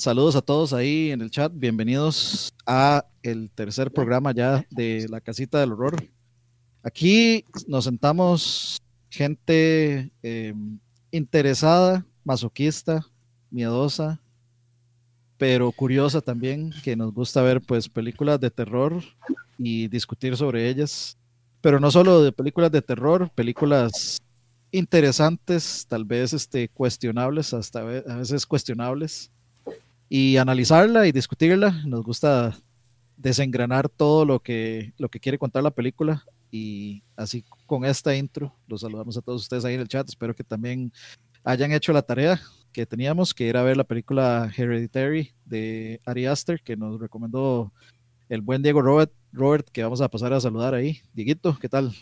Saludos a todos ahí en el chat. Bienvenidos a el tercer programa ya de la casita del horror. Aquí nos sentamos gente eh, interesada, masoquista, miedosa, pero curiosa también, que nos gusta ver pues películas de terror y discutir sobre ellas. Pero no solo de películas de terror, películas interesantes, tal vez este, cuestionables, hasta a veces cuestionables, y analizarla y discutirla. Nos gusta desengranar todo lo que, lo que quiere contar la película y así con esta intro los saludamos a todos ustedes ahí en el chat. Espero que también hayan hecho la tarea que teníamos, que era ver la película Hereditary de Ari Aster, que nos recomendó el buen Diego Robert, Robert, que vamos a pasar a saludar ahí. Dieguito, ¿qué tal?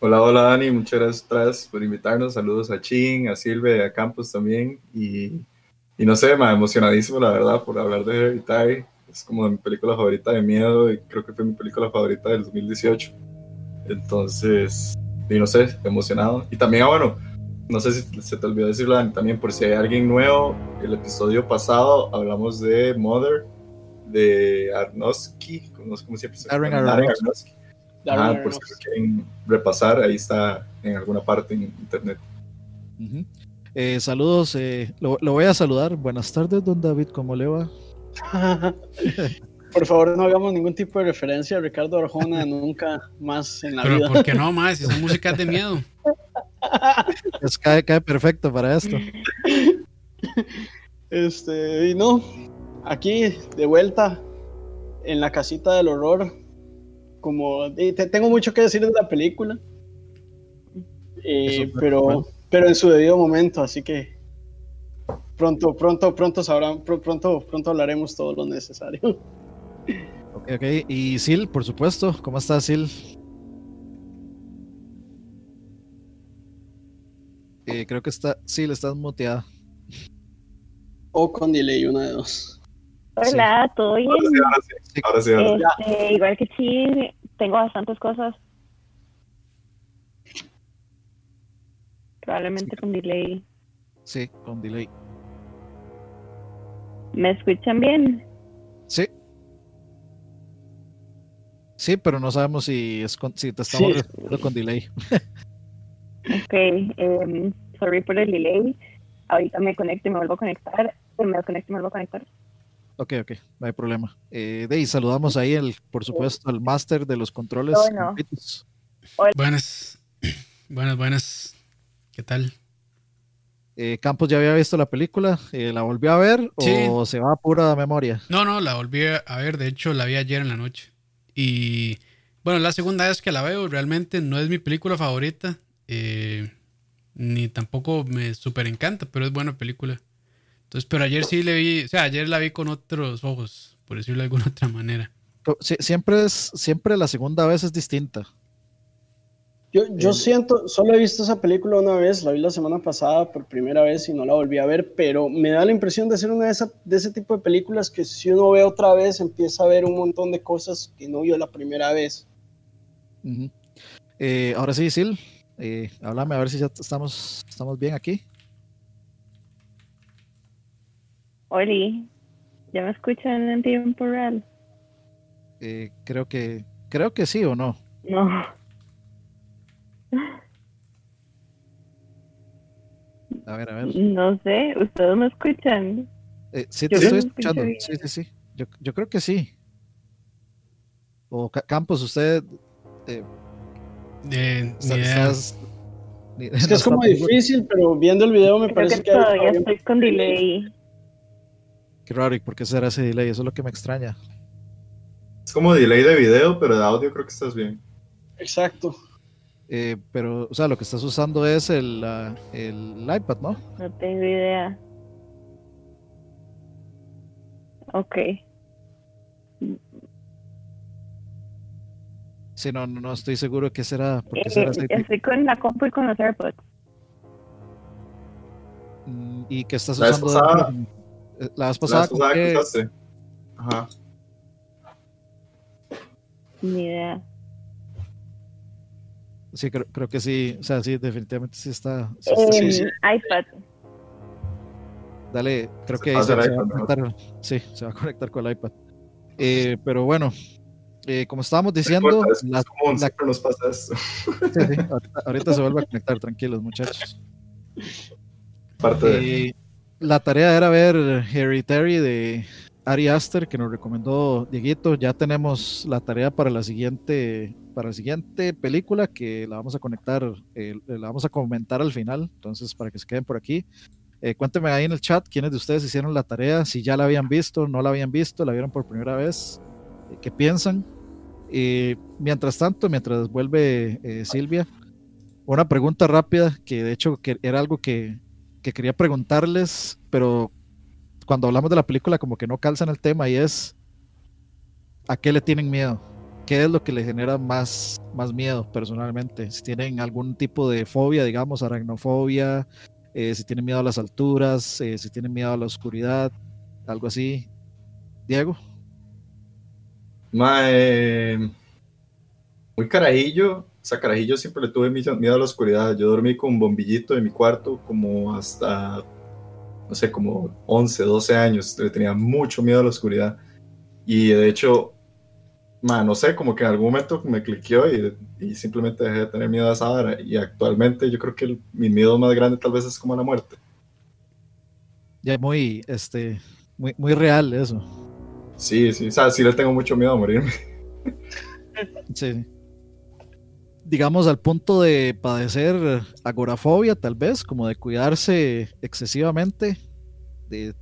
Hola, hola Dani, muchas gracias por invitarnos. Saludos a Chin, a Silve, a Campos también. Y, y no sé, me emocionadísimo la verdad por hablar de Hereditary. Es como mi película favorita de miedo y creo que fue mi película favorita del 2018. Entonces, y no sé, emocionado. Y también, ah, bueno, no sé si se te olvidó decirlo también, por si hay alguien nuevo, el episodio pasado hablamos de Mother, de Arnowski, no sé cómo siempre se llama. Arnowski. Ah, por si lo quieren repasar, ahí está en alguna parte en internet. Eh, saludos, eh, lo, lo, voy a saludar. Buenas tardes, don David, ¿cómo le va? Por favor, no hagamos ningún tipo de referencia a Ricardo Arjona nunca más en la Pero vida. ¿por qué no más? Si son músicas de miedo. Pues cae, cae perfecto para esto. Este, y no, aquí de vuelta en la casita del horror. Como te, tengo mucho que decir de la película, eh, pero, pero en su debido momento, así que pronto, pronto, pronto sabrán, pronto, pronto hablaremos todo lo necesario. Ok, ok. Y Sil, por supuesto. ¿Cómo estás, Sil? Eh, creo que está. Sil, estás muteada. O con delay, una de dos. Hola, sí. ¿todo bien? Ahora sí, ahora sí. Ahora sí, ahora Este, igual que sí, tengo bastantes cosas. Probablemente con delay. Sí, con delay. ¿Me escuchan bien? Sí. Sí, pero no sabemos si, es con, si te estamos Sí. con delay. Ok, em, sorry por el delay. Ahorita me conecto y me vuelvo a conectar. Me desconecto y me vuelvo a conectar. Ok, ok, no hay problema. Eh, de saludamos ahí, el, por supuesto, al máster de los controles. Bueno. Campitos. Buenas, buenas, buenas. ¿Qué tal? Eh, Campos ya había visto la película, eh, ¿la volvió a ver Sí. o se va a pura memoria? No, no, la volví a ver. De hecho, la vi ayer en la noche. Y bueno, la segunda vez que la veo. Realmente no es mi película favorita. eh, ni tampoco me súper encanta, pero es buena película. Entonces, pero ayer sí le vi, o sea, ayer la vi con otros ojos, por decirlo de alguna otra manera. Sie- Siempre es, siempre la segunda vez es distinta. Yo, yo El- siento, solo he visto esa película una vez, la vi la semana pasada por primera vez y no la volví a ver, pero me da la impresión de ser una de, esa- de ese tipo de películas que si uno ve otra vez empieza a ver un montón de cosas que no vio la primera vez. Eh, ahora sí, Sil, eh, háblame a ver si ya estamos, estamos bien aquí. Oli, ¿ya me escuchan en tiempo real? Eh, creo que creo que sí o no. No. A ver, a ver. No sé, ¿ustedes me escuchan? Eh, sí, te Yo estoy escuchando. Sí, sí, sí. Yo, yo creo que sí. O Ca- Campos, usted eh, Eh, está- estás- ni- Es que no es como difícil, pero viendo el video me Creo parece que que... todavía todavía- estoy con delay. Qué raro, ¿y por qué será ese delay? Eso es lo que me extraña. Es como delay de video, pero de audio creo que estás bien. Exacto. Eh, pero, o sea, lo que estás usando es el, ah, el iPad, ¿no? No tengo idea. Ok. Sí, no, no, no estoy seguro qué será. ¿Por qué Eh, será estoy con la compu y con los AirPods. Mm, ¿Y qué estás La vez usando? pasada- Eh, La vez La pasada, vez ¿con pasada que usaste. Ajá. Ni idea. Sí, creo, creo que sí. O sea, sí, definitivamente sí está. sí está- En sí. iPad. Dale, creo Se que ahí se, va a conectar. Sí, se va a conectar con el iPad. Eh, pero bueno, eh, como estábamos diciendo, importa, es, la- es común, la- siempre nos pasa esto. sí, sí, ahorita, ahorita se vuelve a conectar, tranquilos muchachos. Parte de. Eh, la tarea era ver Hereditary de Ari Aster, que nos recomendó Dieguito. Ya tenemos la tarea para la siguiente, para la siguiente película, que la vamos a conectar, eh, la vamos a comentar al final. Entonces, para que se queden por aquí. Eh, cuéntenme ahí en el chat quiénes de ustedes hicieron la tarea, si ya la habían visto, no la habían visto, la vieron por primera vez, eh, qué piensan. Eh, mientras tanto, mientras vuelve eh, Silvia, una pregunta rápida que de hecho que era algo que, que quería preguntarles, pero cuando hablamos de la película como que no calza en el tema y es ¿a qué le tienen miedo? ¿Qué es lo que le genera más, más miedo personalmente? Si tienen algún tipo de fobia, digamos, aracnofobia, eh, si tienen miedo a las alturas, eh, si tienen miedo a la oscuridad, algo así. Diego, Mae, muy carajillo. O sea, carajillo siempre le tuve miedo a la oscuridad. Yo dormí con un bombillito en mi cuarto como hasta, no sé, como 11, 12 años. Le tenía mucho miedo a la oscuridad. Y de hecho, no sé, como que en algún momento me cliqueó y, y simplemente dejé de tener miedo a esa. Y actualmente yo creo que el- mi miedo más grande tal vez es como a la muerte. ya muy, este, muy, muy real eso. Sí, sí, o sea, sí le tengo mucho miedo a morirme. Sí. Digamos al punto de padecer agorafobia, tal vez, como de cuidarse excesivamente, de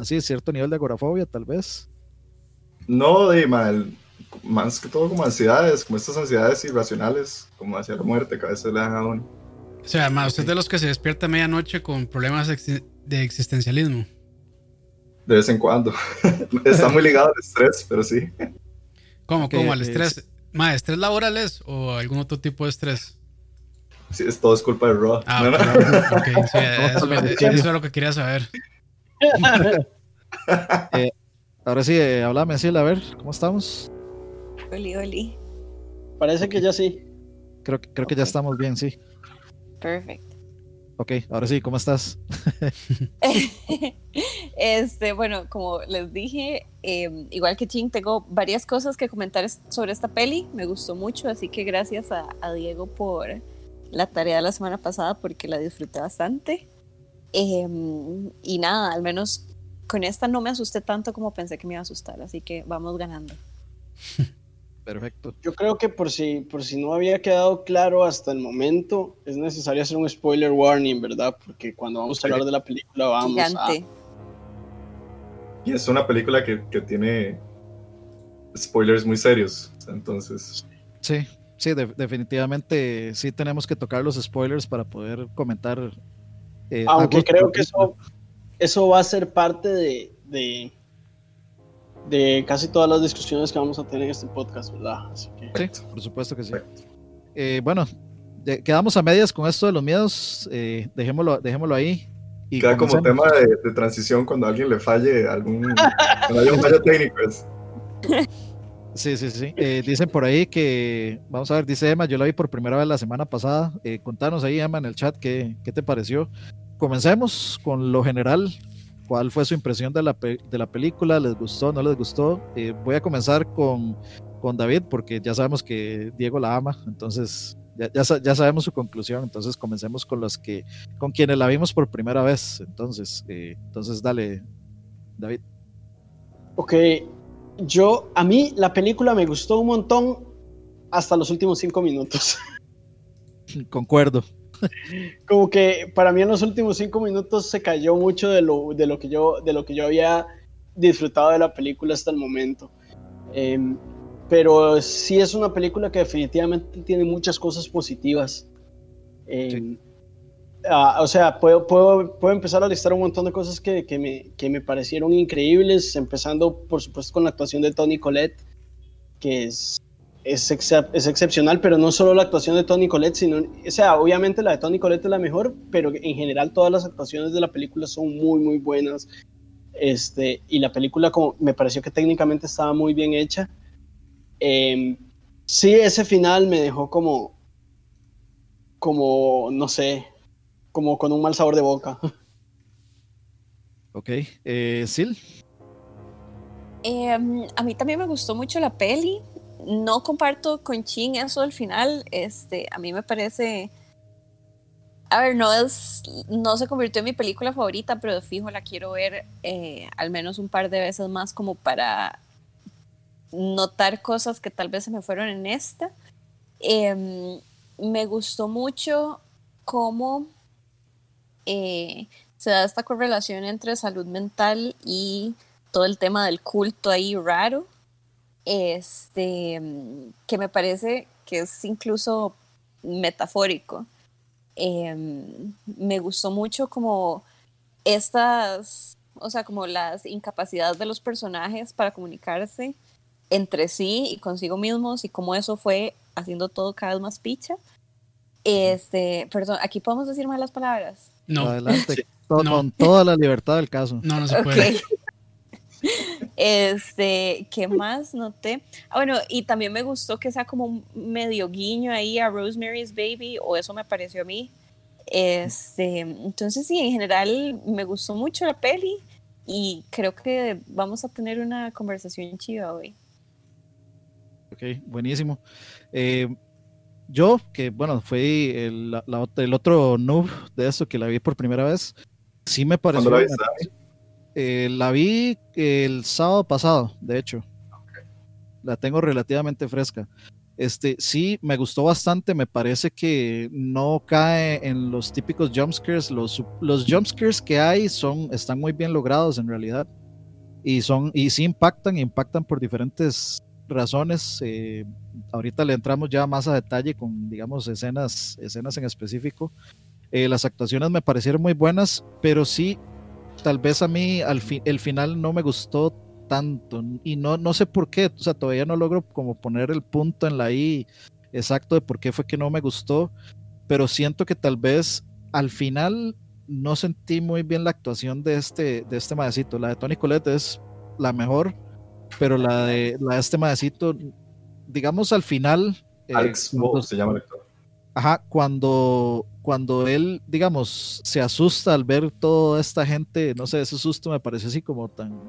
así cierto nivel de agorafobia, tal vez. No, de mal, más que todo como ansiedades, como estas ansiedades irracionales, como hacia la muerte que a veces le dan a uno. O sea, ma, usted es de los que se despierta a medianoche con problemas de existencialismo. De vez en cuando. Está muy ligado al estrés, pero sí. ¿Cómo? ¿Cómo? ¿Al es- estrés? Ma, ¿estrés laboral es o algún otro tipo de estrés? sí es todo es culpa de Raw. Ah, No, no. ok, ok, sí, eso, eso es lo que quería saber. Ahora sí, eh, háblame, Sil, a ver, ¿cómo estamos? Oli, oli. Parece que ya sí. Creo, que- creo que ya estamos bien, sí. Perfect. Ok, ahora sí, ¿cómo estás? este, bueno, como les dije, eh, igual que Ching, tengo varias cosas que comentar sobre esta peli. Me gustó mucho, así que gracias a, a Diego por la tarea de la semana pasada porque la disfruté bastante. Eh, y nada, al menos con esta no me asusté tanto como pensé que me iba a asustar, así que vamos ganando. Perfecto. Yo creo que por si, por si no había quedado claro hasta el momento, es necesario hacer un spoiler warning, ¿verdad? Porque cuando vamos a hablar de la película vamos a... Y es una película que, que tiene spoilers muy serios. Entonces, Sí, sí, de- definitivamente sí tenemos que tocar los spoilers para poder comentar. eh, Aunque creo que eso, eso va a ser parte de, de, de casi todas las discusiones que vamos a tener en este podcast, ¿verdad? Así que... Sí, por supuesto que sí. Eh, bueno, de- quedamos a medias con esto de los miedos. eh, dejémoslo, dejémoslo ahí. Y queda como comencemos. tema de, de transición cuando a alguien le falle algún. cuando haya un fallo técnico. Es, Sí, sí, sí. Eh, dicen por ahí que, vamos a ver, dice Emma, yo la vi por primera vez la semana pasada. Eh, contanos ahí, Emma, en el chat qué, qué te pareció. Comencemos con lo general. ¿Cuál fue su impresión de la, pe- de la película? ¿Les gustó? ¿No les gustó? Eh, voy a comenzar con, con David porque ya sabemos que Diego la ama, entonces ya, ya sabemos su conclusión. Entonces comencemos con los que, con quienes la vimos por primera vez. Entonces, eh, entonces dale, David. Ok, yo, a mí la película me gustó un montón hasta los últimos cinco minutos. Concuerdo. Como que para mí en los últimos cinco minutos se cayó mucho de lo, de lo, que, yo, de lo que yo había disfrutado de la película hasta el momento. Em, pero sí es una película que definitivamente tiene muchas cosas positivas. Em, ah, o sea, puedo, puedo, puedo empezar a listar un montón de cosas que, que, me, que me parecieron increíbles, empezando por supuesto con la actuación de Tony Collette, que es, es, excep- es excepcional, pero no solo la actuación de Tony Collette, sino, o sea, obviamente la de Tony Collette es la mejor, pero en general todas las actuaciones de la película son muy, muy buenas. Este, y la película como, me pareció que técnicamente estaba muy bien hecha. Em, sí, ese final me dejó como, como, no sé, como con un mal sabor de boca. Ok. Ok. Eh, Sil. Em, a mí también me gustó mucho la peli. No comparto con Chin eso al final. Este, a mí me parece. A ver, no es, no se convirtió en mi película favorita, pero de fijo la quiero ver eh, al menos un par de veces más como para notar cosas que tal vez se me fueron en esta. Em, me gustó mucho cómo eh, se da esta correlación entre salud mental y todo el tema del culto ahí raro, este, que me parece que es incluso metafórico. Em, me gustó mucho como estas, o sea, como las incapacidades de los personajes para comunicarse entre sí y consigo mismos y cómo eso fue haciendo todo cada vez más picha. Este, perdón, aquí podemos decir malas palabras. No. Adelante. Con toda la libertad del caso. No, no se puede. Este, ¿qué más noté? Ah, bueno, y también me gustó que sea como un medio guiño ahí a Rosemary's Baby, o eso me pareció a mí. Este, entonces sí, en general me gustó mucho la peli y creo que vamos a tener una conversación chiva hoy. Ok, buenísimo. Eh, yo, que bueno, fue el, el otro noob de eso que la vi por primera vez, sí me pareció. la eh, la vi el sábado pasado, de hecho. La tengo relativamente fresca. Este, sí, me gustó bastante. Me parece que no cae en los típicos jumpscares. Los, los jumpscares que hay son, están muy bien logrados en realidad. Y, son, y sí impactan, impactan por diferentes razones. Eh, ahorita le entramos ya más a detalle con, digamos, escenas, escenas en específico. Eh, las actuaciones me parecieron muy buenas, pero sí tal vez a mí al el final no me gustó tanto y no, no sé por qué, o sea, todavía no logro como poner el punto en la I exacto de por qué fue que no me gustó, pero siento que tal vez al final no sentí muy bien la actuación de este, de este maecito. La de Tony Colette es la mejor, pero la de, la este maecito, digamos al final. Eh, Alex se llama el actor. Ajá, cuando, cuando él, digamos, se asusta al ver toda esta gente, no sé, ese susto me pareció así como tan...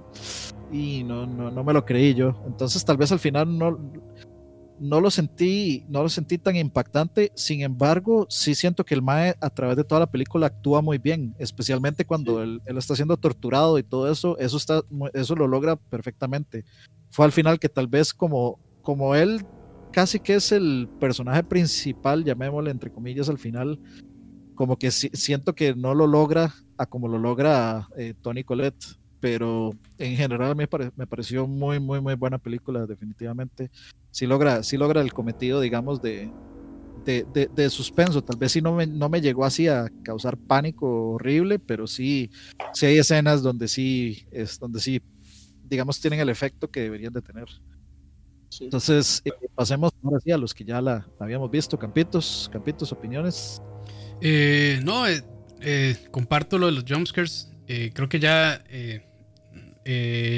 Y no, no, no me lo creí yo. Entonces tal vez al final no, no lo sentí, no lo sentí tan impactante. Sin embargo, sí siento que el Mae a través de toda la película actúa muy bien, especialmente cuando él, él, está siendo torturado y todo eso, eso está, eso lo logra perfectamente. Fue al final que tal vez como, como él casi que es el personaje principal, llamémosle entre comillas al final, como que siento que no lo logra como lo logra eh, Tony Colette, pero en general me, pareció muy, muy, muy buena película, definitivamente. Sí logra, sí logra el cometido, digamos, de, de, de, suspenso. Tal vez sí no me, no me llegó así a causar pánico horrible, pero sí, sí hay escenas donde sí, es, donde sí, digamos, tienen el efecto que deberían de tener. Entonces, eh, pasemos ahora sí a los que ya la, habíamos visto. Campitos, Campitos, opiniones. Eh, no, eh, comparto lo de los jumpscares. creo que ya,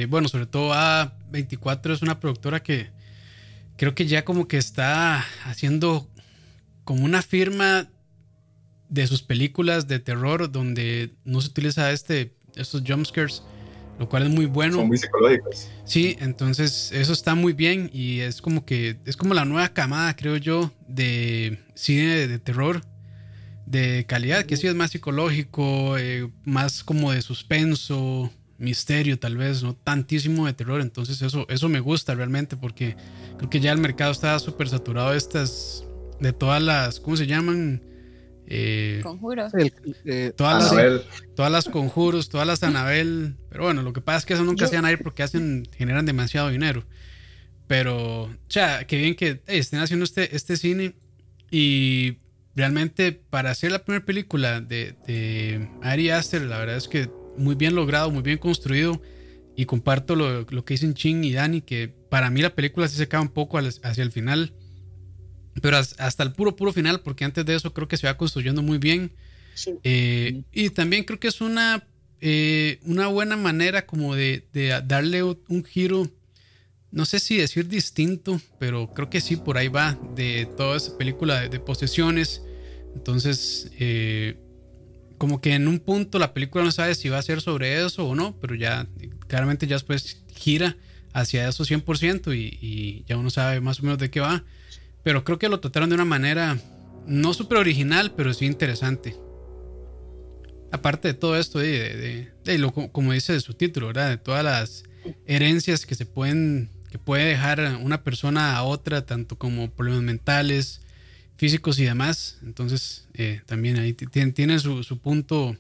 bueno, sobre todo A24 es una productora que creo que ya como que está haciendo como una firma de sus películas de terror donde no se utiliza este, estos jumpscares lo cual es muy bueno. Son muy psicológicos. Sí, entonces eso está muy bien y es como que es como la nueva camada, creo yo, de cine de, terror de calidad, que sí es más psicológico, eh, más como de suspenso, misterio tal vez, no tantísimo de terror, entonces eso, eso me gusta realmente porque creo que ya el mercado está súper saturado de estas, de todas las, ¿cómo se llaman? Eh, conjuros. Eh, todas, las, todas las conjuros, todas las Anabel. Pero bueno, lo que pasa es que eso nunca se van a ir porque hacen, generan demasiado dinero. Pero, o sea, qué bien que estén haciendo este, este cine. Y realmente, para hacer la primera película de, de Ari Aster, la verdad es que muy bien logrado, muy bien construido. Y comparto lo, lo que dicen Ching y Dani, que para mí la película sí se acaba un poco hacia el final pero hasta el puro, puro final, porque antes de eso creo que se va construyendo muy bien. Eh, y también creo que es una, eh, una buena manera como de, darle un giro, no sé si decir distinto, pero creo que sí, por ahí va, de toda esa película de, posesiones. Entonces, eh, como que en un punto la película no sabe si va a ser sobre eso o no, pero ya claramente ya después gira hacia eso 100% y, y ya uno sabe más o menos de qué va. Pero creo que lo trataron de una manera no súper original, pero sí interesante. Aparte de todo esto, de, de, lo, como dice su título, ¿verdad? De todas las herencias que se pueden, que puede dejar una persona a otra, tanto como problemas mentales, físicos y demás. Entonces, eh, también ahí tiene, su, su, punto,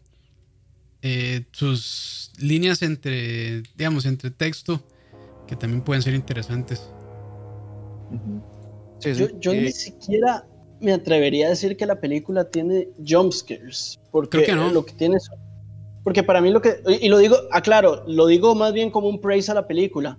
eh, sus líneas entre, digamos, entre texto, que también pueden ser interesantes. Yo, ni siquiera me atrevería a decir que la película tiene jumpscares. Porque que no. lo que tiene porque para mí lo que, y lo digo, aclaro, lo digo más bien como un praise a la película,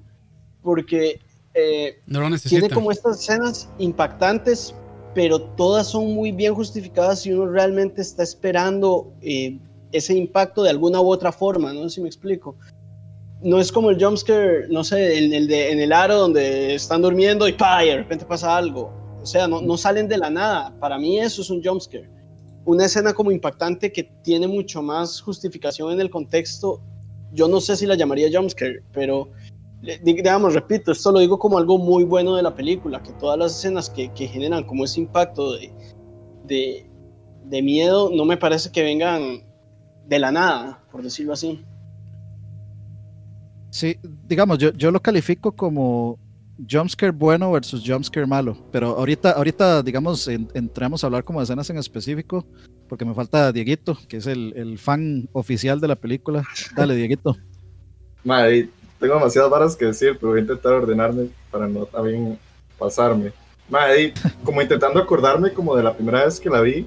porque eh, tiene como estas escenas impactantes, pero todas son muy bien justificadas y uno realmente está esperando eh, ese impacto de alguna u otra forma, no sé si me explico. No es como el jumpscare, no sé, en el, de, en el aro donde están durmiendo y ¡pah! y de repente pasa algo. O sea, no, no salen de la nada. Para mí eso es un jumpscare una escena como impactante que tiene mucho más justificación en el contexto. Yo no sé si la llamaría jumpscare, pero digamos, repito, esto lo digo como algo muy bueno de la película, que todas las escenas que, que generan como ese impacto de, de, de, miedo no me parece que vengan de la nada, por decirlo así. Sí, digamos, yo, yo lo califico como jumpscare bueno versus jumpscare malo. Pero ahorita, ahorita digamos, entramos a hablar como de escenas en específico, porque me falta Dieguito, que es el, el fan oficial de la película. Dale, Dieguito. Madre, tengo demasiadas varas que decir, pero voy a intentar ordenarme para no también pasarme. Madre, como intentando acordarme como de la primera vez que la vi,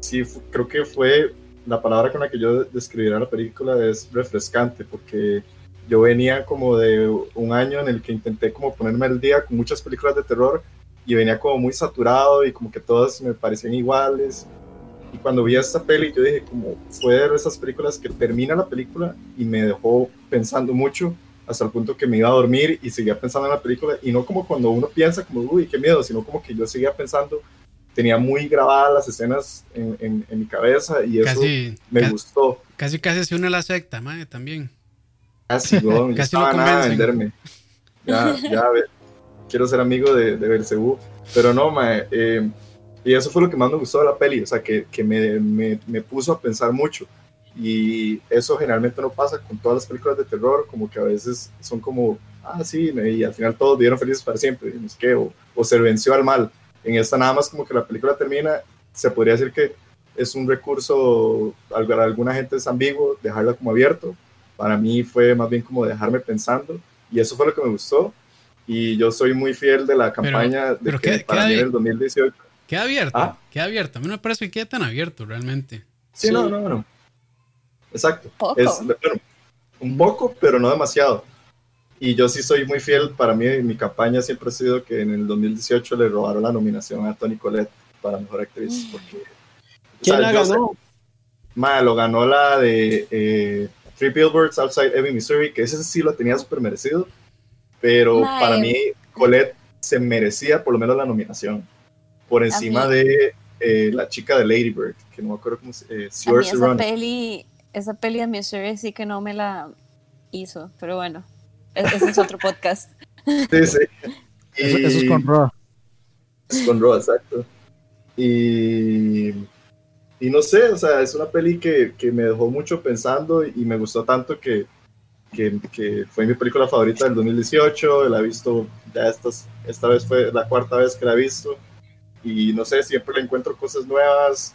sí, creo que fue la palabra con la que yo describiría la película es refrescante, porque yo venía como de un año en el que intenté como ponerme al día con muchas películas de terror y venía como muy saturado y como que todas me parecían iguales. Y cuando vi esta peli yo dije como fue de esas películas que termina la película y me dejó pensando mucho hasta el punto que me iba a dormir y seguía pensando en la película y no como cuando uno piensa como uy qué miedo, sino como que yo seguía pensando tenía muy grabadas las escenas en, en, en mi cabeza y eso me gustó. Casi casi se une a la secta, madre, también. Casi, no, Casi estaba nada a venderme. Ya, ya, quiero ser amigo de, de Belcebú. Pero no, mae, eh, y eso fue lo que más me gustó de la peli, o sea, que, que me, me, me, puso a pensar mucho. Y eso generalmente no pasa con todas las películas de terror, como que a veces son como, ah, sí, y al final todos vivieron felices para siempre, no sé qué, o, o se venció al mal. En esta nada más como que la película termina, se podría decir que es un recurso, alguna gente es ambiguo, dejarla como abierto, para mí fue más bien como dejarme pensando y eso fue lo que me gustó y yo soy muy fiel de la campaña de que para mí en el 2018 queda abierto ¿Ah? queda abierto. A mí no me parece que quede tan abierto realmente. Sí, no no no. Exacto. Es bueno, un poco pero no demasiado. Y yo sí soy muy fiel para mí mi campaña siempre ha sido que en el 2018 le robaron la nominación a Toni Collette para mejor actriz mm. porque ¿quién o sea, la ganó? Sé, ma, lo ganó la de eh, Three Billboards Outside Ebbing, Missouri, que ese sí lo tenía súper merecido, pero para mí Colette se merecía por lo menos la nominación, por encima de eh, la chica de Lady Bird, que no me acuerdo cómo se eh, llama. Esa peli, esa peli de Missouri sí que no me la hizo, pero bueno, ese es otro podcast. Sí, sí. Y, eso, eso, es con Raw. Es con Raw, exacto. Y y no sé, o sea, es una peli que, que me dejó mucho pensando y me gustó tanto que, que, que, fue mi película favorita del 2018, la he visto ya estas, esta vez fue la cuarta vez que la he visto. Y no sé, siempre le encuentro cosas nuevas,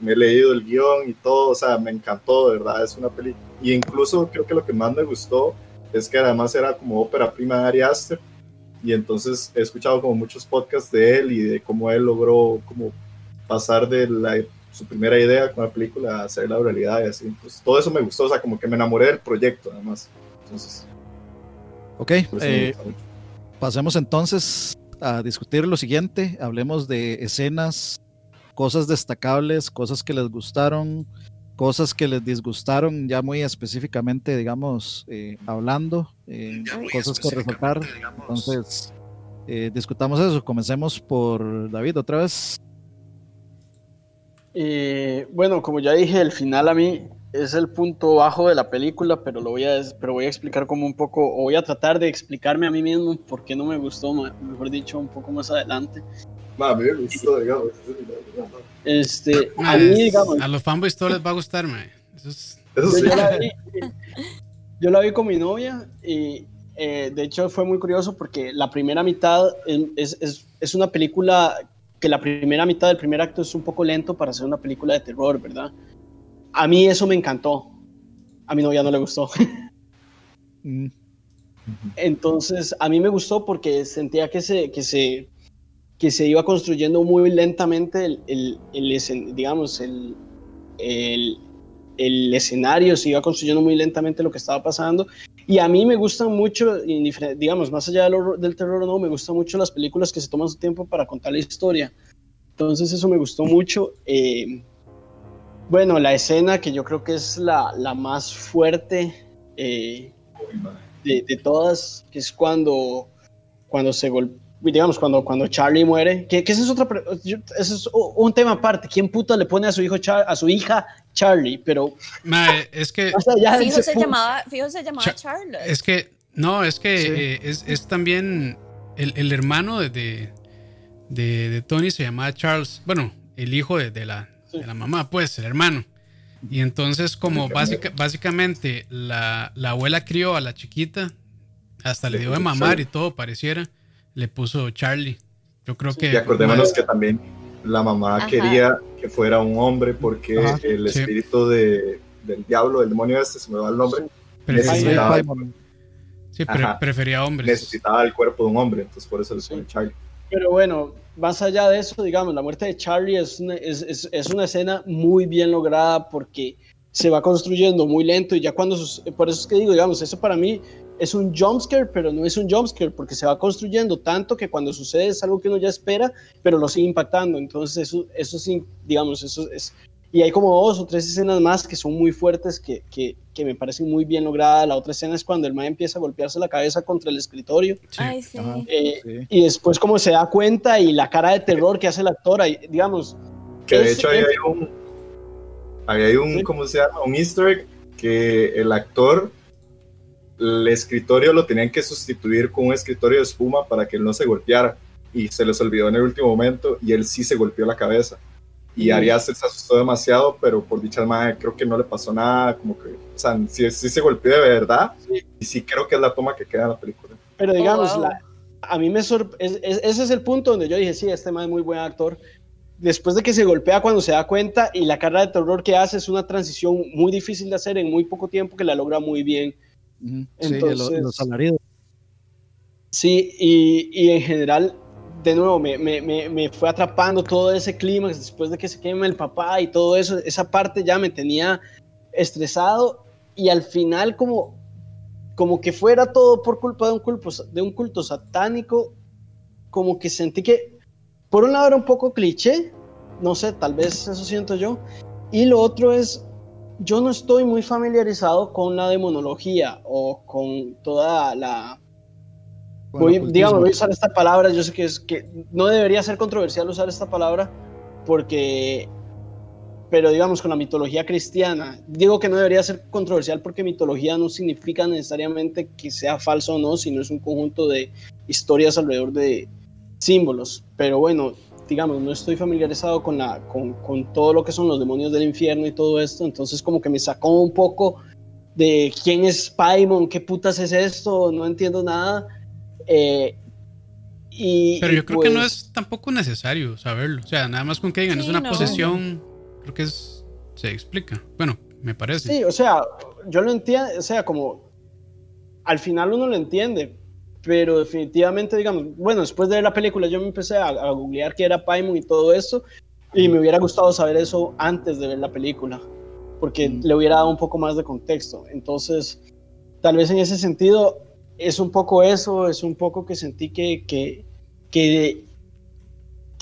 me he leído el guion y todo, o sea, me encantó, de verdad, es una peli, y incluso creo que lo que más me gustó es que además era como ópera prima de Ari Aster, y entonces he escuchado como muchos podcasts de él y de cómo él logró como pasar de la su primera idea con la película, hacer la realidad y así. Pues todo eso me gustó, o sea, como que me enamoré del proyecto, además. Entonces. Ok, eh, pasemos entonces a discutir lo siguiente. Hablemos de escenas, cosas destacables, cosas que les gustaron, cosas que les disgustaron, ya muy específicamente, digamos, eh, hablando, eh, cosas que resaltar. Entonces, eh, discutamos eso. Comencemos por David otra vez. Eh, bueno, como ya dije, el final a mí es el punto bajo de la película, pero lo voy a, pero voy a explicar como un poco, o voy a tratar de explicarme a mí mismo por qué no me gustó, mejor dicho, un poco más adelante. a mí me gustó, digamos. Este, a mí, digamos. A los fanboys todo les va a gustar, man. Eso, es... yo, la vi, yo, la vi, con mi novia y eh, de hecho fue muy curioso porque la primera mitad es, es, es una película que la primera mitad del primer acto es un poco lento para hacer una película de terror, ¿verdad? A mí eso me encantó. A mi novia no le gustó. Mm. Entonces, a mí me gustó porque sentía que se, que se, que se iba construyendo muy lentamente el, el, el digamos, el, el, el, escenario, se iba construyendo muy lentamente lo que estaba pasando. Y a mí me gustan mucho, digamos, más allá del terror o no, me gustan mucho las películas que se toman su tiempo para contar la historia. Entonces eso me gustó mucho. Eh, bueno, la escena que yo creo que es la, más fuerte eh, de, de, todas, que es cuando, cuando se golpea digamos, cuando, cuando Charlie muere, que, que ese es otra, ese es un tema aparte, ¿quién puta le pone a su hijo a su hija Charlie? Pero es que fijo se, llamaba, fijo se llamaba Charlie. Es que no, es que eh, es, es, también el, el hermano de, de, de, Tony se llamaba Charles, bueno, el hijo de, de la, de la mamá, pues, el hermano. Y entonces, como básica, básicamente la, la, abuela crió a la chiquita, hasta le dio de mamar y todo, pareciera le puso Charlie. Yo creo que. Y acordémonos que también la mamá quería que fuera un hombre porque el espíritu de, del diablo, del demonio este, se me va el nombre. Necesitaba, sí, prefería hombres. Necesitaba el cuerpo de un hombre, entonces por eso le puso Charlie. Pero bueno, más allá de eso, digamos, la muerte de Charlie es una, es, es, es una escena muy bien lograda porque se va construyendo muy lento y ya cuando, por eso es que digo, digamos, eso para mí es un jumpscare, pero no es un jumpscare porque se va construyendo tanto que cuando sucede es algo que uno ya espera, pero lo sigue impactando. Entonces, eso, eso sí, digamos, eso es. Y hay como dos o tres escenas más que son muy fuertes, que, que, que me parecen muy bien logradas. La otra escena es cuando el man empieza a golpearse la cabeza contra el escritorio. Ay, sí. Eh, y después, como se da cuenta y la cara de terror que hace el actor, ahí, digamos. Que de hecho, ahí hay un. Ahí hay un, ¿cómo se llama? Un easter egg que el actor el escritorio lo tenían que sustituir con un escritorio de espuma para que él no se golpeara y se les olvidó en el último momento y él sí se golpeó la cabeza. Y Arias se asustó demasiado, pero por dicha madre creo que no le pasó nada, como que, o sea, sí, se golpeó de verdad y sí creo que es la toma que queda en la película. Pero oh, digamos, a mí me sorprende, ese es el punto donde yo dije, sí, este man es muy buen actor. Después de que se golpea cuando se da cuenta y la cara de terror que hace es una transición muy difícil de hacer en muy poco tiempo que la logra muy bien. Entonces, sí, los, salarios. Sí, y, y, en general, de nuevo, me, me, me, fue atrapando todo ese clima después de que se queme el papá y todo eso, esa parte ya me tenía estresado y al final como, como que fuera todo por culpa de un culto, de un culto satánico, como que sentí que, por un lado era un poco cliché, no sé, tal vez eso siento yo, y lo otro es yo no estoy muy familiarizado con la demonología o con toda la... voy, digamos, voy a usar esta palabra, yo sé que, es, que no debería ser controversial usar esta palabra porque, pero digamos, con la mitología cristiana, digo que no debería ser controversial porque mitología no significa necesariamente que sea falso o no, sino es un conjunto de historias alrededor de símbolos, pero bueno, digamos, no estoy familiarizado con, la, con, con, todo lo que son los demonios del infierno y todo esto, entonces como que me sacó un poco de quién es Paimon, qué putas es esto, no entiendo nada. Eh, y, Pero yo creo que no pues es tampoco necesario saberlo, o sea, nada más con que digan, es una posesión, creo que es, se explica, bueno, me parece. Sí, o sea, yo lo entiendo, o sea, como al final uno lo entiende, pero definitivamente, digamos, bueno, después de ver la película yo me empecé a, googlear qué era Paimon y todo eso, y me hubiera gustado saber eso antes de ver la película, porque mm. le hubiera dado un poco más de contexto. Entonces, tal vez en ese sentido es un poco eso, es un poco que sentí que, que, que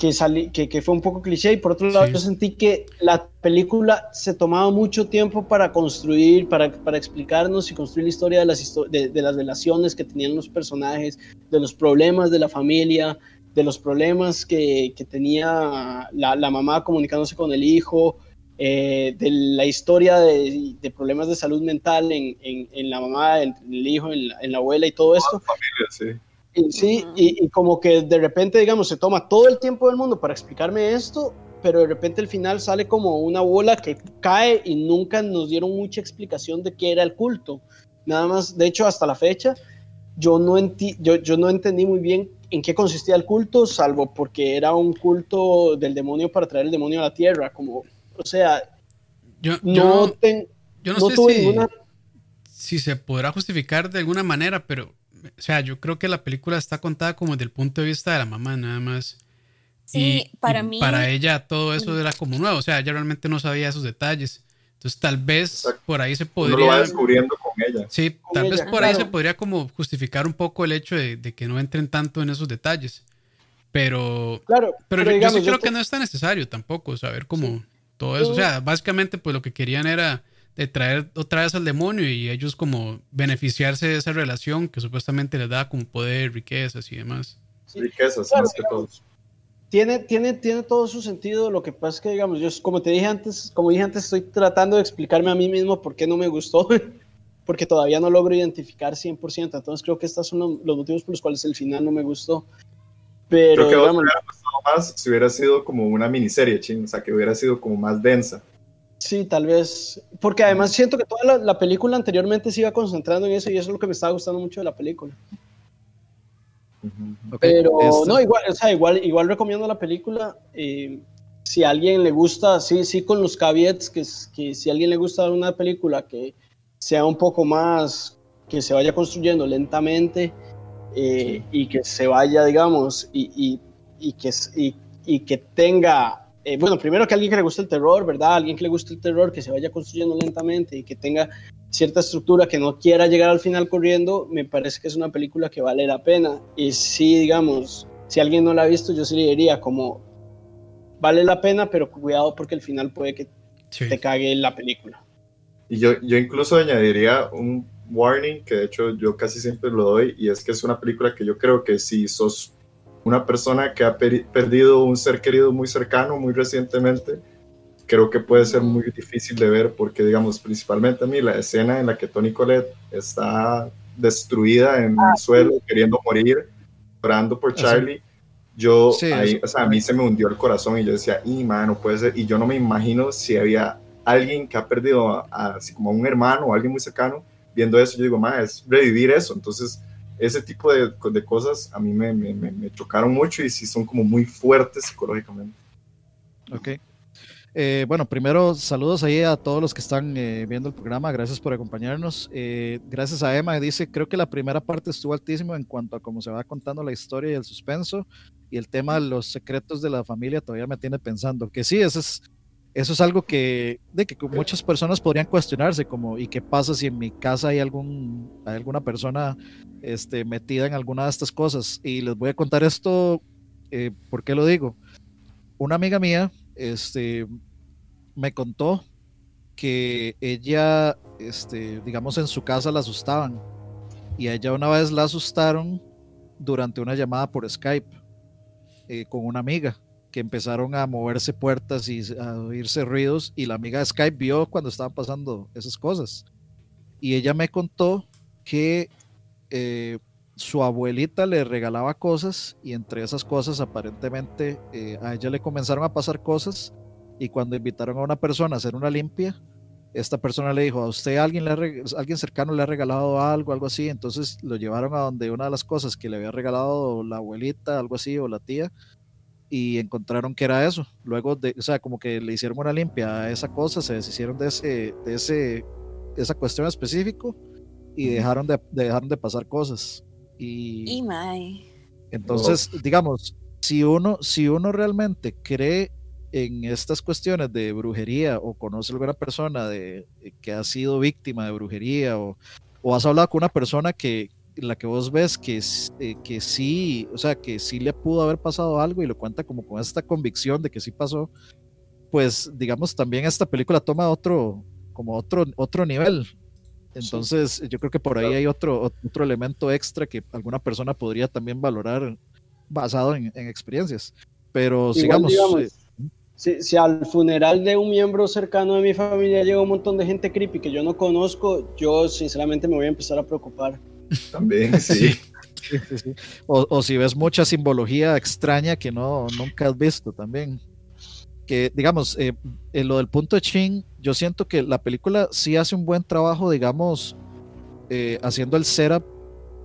que, salí, que, que, fue un poco cliché y por otro lado yo sentí que la película se tomaba mucho tiempo para construir, para, para explicarnos y construir la historia de las, de, de, las relaciones que tenían los personajes, de los problemas de la familia, de los problemas que, que tenía la, la, mamá comunicándose con el hijo, eh, de la historia de, de, problemas de salud mental en, en, en la mamá, en, el hijo, en la, en la, abuela y todo esto. Familia, sí. Y, sí, y, y, como que de repente, digamos, se toma todo el tiempo del mundo para explicarme esto, pero de repente al final sale como una bola que cae y nunca nos dieron mucha explicación de qué era el culto. Nada más, de hecho, hasta la fecha, yo no, enti yo, yo no entendí muy bien en qué consistía el culto, salvo porque era un culto del demonio para traer el demonio a la tierra, como, o sea, yo, no, yo, ten, yo no, no sé tuve si, ninguna... si se podrá justificar de alguna manera, pero, o sea, yo creo que la película está contada como desde el punto de vista de la mamá, nada más. Sí, y, para y mí. Para ella todo eso era como nuevo, o sea, ella realmente no sabía esos detalles. Entonces tal vez Exacto. por ahí se Uno podría... lo va descubriendo con ella. Sí, Con tal ella, vez por ahí se podría como justificar un poco el hecho de, de que no entren tanto en esos detalles. Pero, Claro, pero, yo, yo digamos, sí creo te- que no es tan necesario tampoco saber cómo todo eso. O sea, básicamente pues lo que querían era de traer otra vez al demonio y ellos como beneficiarse de esa relación que supuestamente les da como poder, riquezas y demás. Sí. Riquezas, Claro, más que todo. tiene, tiene, tiene todo su sentido. Lo que pasa es que, digamos, yo, como te dije antes, como dije antes, estoy tratando de explicarme a mí mismo por qué no me gustó, porque todavía no logro identificar 100%. Entonces creo que estos son los, los motivos por los cuales el final no me gustó. Pero, Creo que digamos, hubiera gustado más si hubiera sido como una miniserie, ching, o sea, que hubiera sido como más densa. Sí, tal vez. Porque además siento que toda la, la película anteriormente se iba concentrando en eso y eso es lo que me estaba gustando mucho de la película. Pero no, igual, o sea, igual, igual recomiendo la película. eh, si a alguien le gusta, sí, sí, con los caveats, que, es- que si a alguien le gusta una película que sea un poco más, que se vaya construyendo lentamente eh, y que se vaya, digamos, y, y, y que, y, y que tenga, eh, bueno, primero que alguien que le guste el terror, ¿verdad? Alguien que le guste el terror, que se vaya construyendo lentamente y que tenga cierta estructura que no quiera llegar al final corriendo, me parece que es una película que vale la pena. Y sí, digamos, si alguien no la ha visto, yo sí le diría como, vale la pena, pero cuidado porque al final puede que Sí. te cague la película. Y yo, yo incluso añadiría un warning, que de hecho yo casi siempre lo doy, y es que es una película que yo creo que si sos una persona que ha perdido un ser querido muy cercano, muy recientemente, creo que puede ser muy difícil de ver, porque digamos, principalmente a mí, la escena en la que Tony Colette está destruida en el suelo, queriendo morir, orando por Ah. Charlie. Yo, Sí, ahí, o sea, a mí se me hundió el corazón y yo decía, y man, no puede ser. Y yo no me imagino si había alguien que ha perdido a- a- así como a un hermano o alguien muy cercano viendo eso. Yo digo, ma, es revivir eso. Entonces, ese tipo de, de cosas a mí me, me, me- chocaron mucho y sí son como muy fuertes psicológicamente. Ok. Eh, bueno, primero saludos ahí a todos los que están eh, viendo el programa. Gracias por acompañarnos. Eh, gracias a Emma. Dice, creo que la primera parte estuvo altísimo en cuanto a cómo se va contando la historia y el suspenso. Y el tema de los secretos de la familia todavía me tiene pensando. Que sí, eso es, eso es algo que, de que muchas personas podrían cuestionarse, como, ¿y qué pasa si en mi casa hay, algún, hay alguna persona este, metida en alguna de estas cosas? Y les voy a contar esto, eh, ¿por qué lo digo? Una amiga mía, este, me contó que ella, este, digamos, en su casa la asustaban y a ella una vez la asustaron durante una llamada por Skype eh, con una amiga que empezaron a moverse puertas y a oírse ruidos y la amiga de Skype vio cuando estaban pasando esas cosas. Y ella me contó que eh, su abuelita le regalaba cosas y entre esas cosas aparentemente eh, a ella le comenzaron a pasar cosas y cuando invitaron a una persona a hacer una limpia, esta persona le dijo, a usted alguien, le alguien cercano le ha regalado algo, algo así, entonces lo llevaron a donde una de las cosas que le había regalado la abuelita, algo así, o la tía, y encontraron que era eso. Luego, de, o sea, como que le hicieron una limpia a esa cosa, se deshicieron de, ese, de, ese, de esa cuestión específico y dejaron de, dejaron de pasar cosas. Y, Y entonces, digamos, si uno, si uno realmente cree en estas cuestiones de brujería o conoce a alguna persona de, que ha sido víctima de brujería o, o has hablado con una persona que la que vos ves que, eh, que sí, o sea, que sí le pudo haber pasado algo y lo cuenta como con esta convicción de que sí pasó, pues digamos también esta película toma otro, como otro, otro nivel. Entonces yo creo que por ahí Claro. hay otro, otro elemento extra que alguna persona podría también valorar basado en, en experiencias. Pero Igual, sigamos. digamos, eh, Si, si al funeral de un miembro cercano de mi familia llega un montón de gente creepy que yo no conozco, yo sinceramente me voy a empezar a preocupar. También, sí. Sí. sí, sí, sí. O, o si ves mucha simbología extraña que no nunca has visto también. Que digamos, eh, en lo del punto de Chin, yo siento que la película sí hace un buen trabajo, digamos, eh, haciendo el setup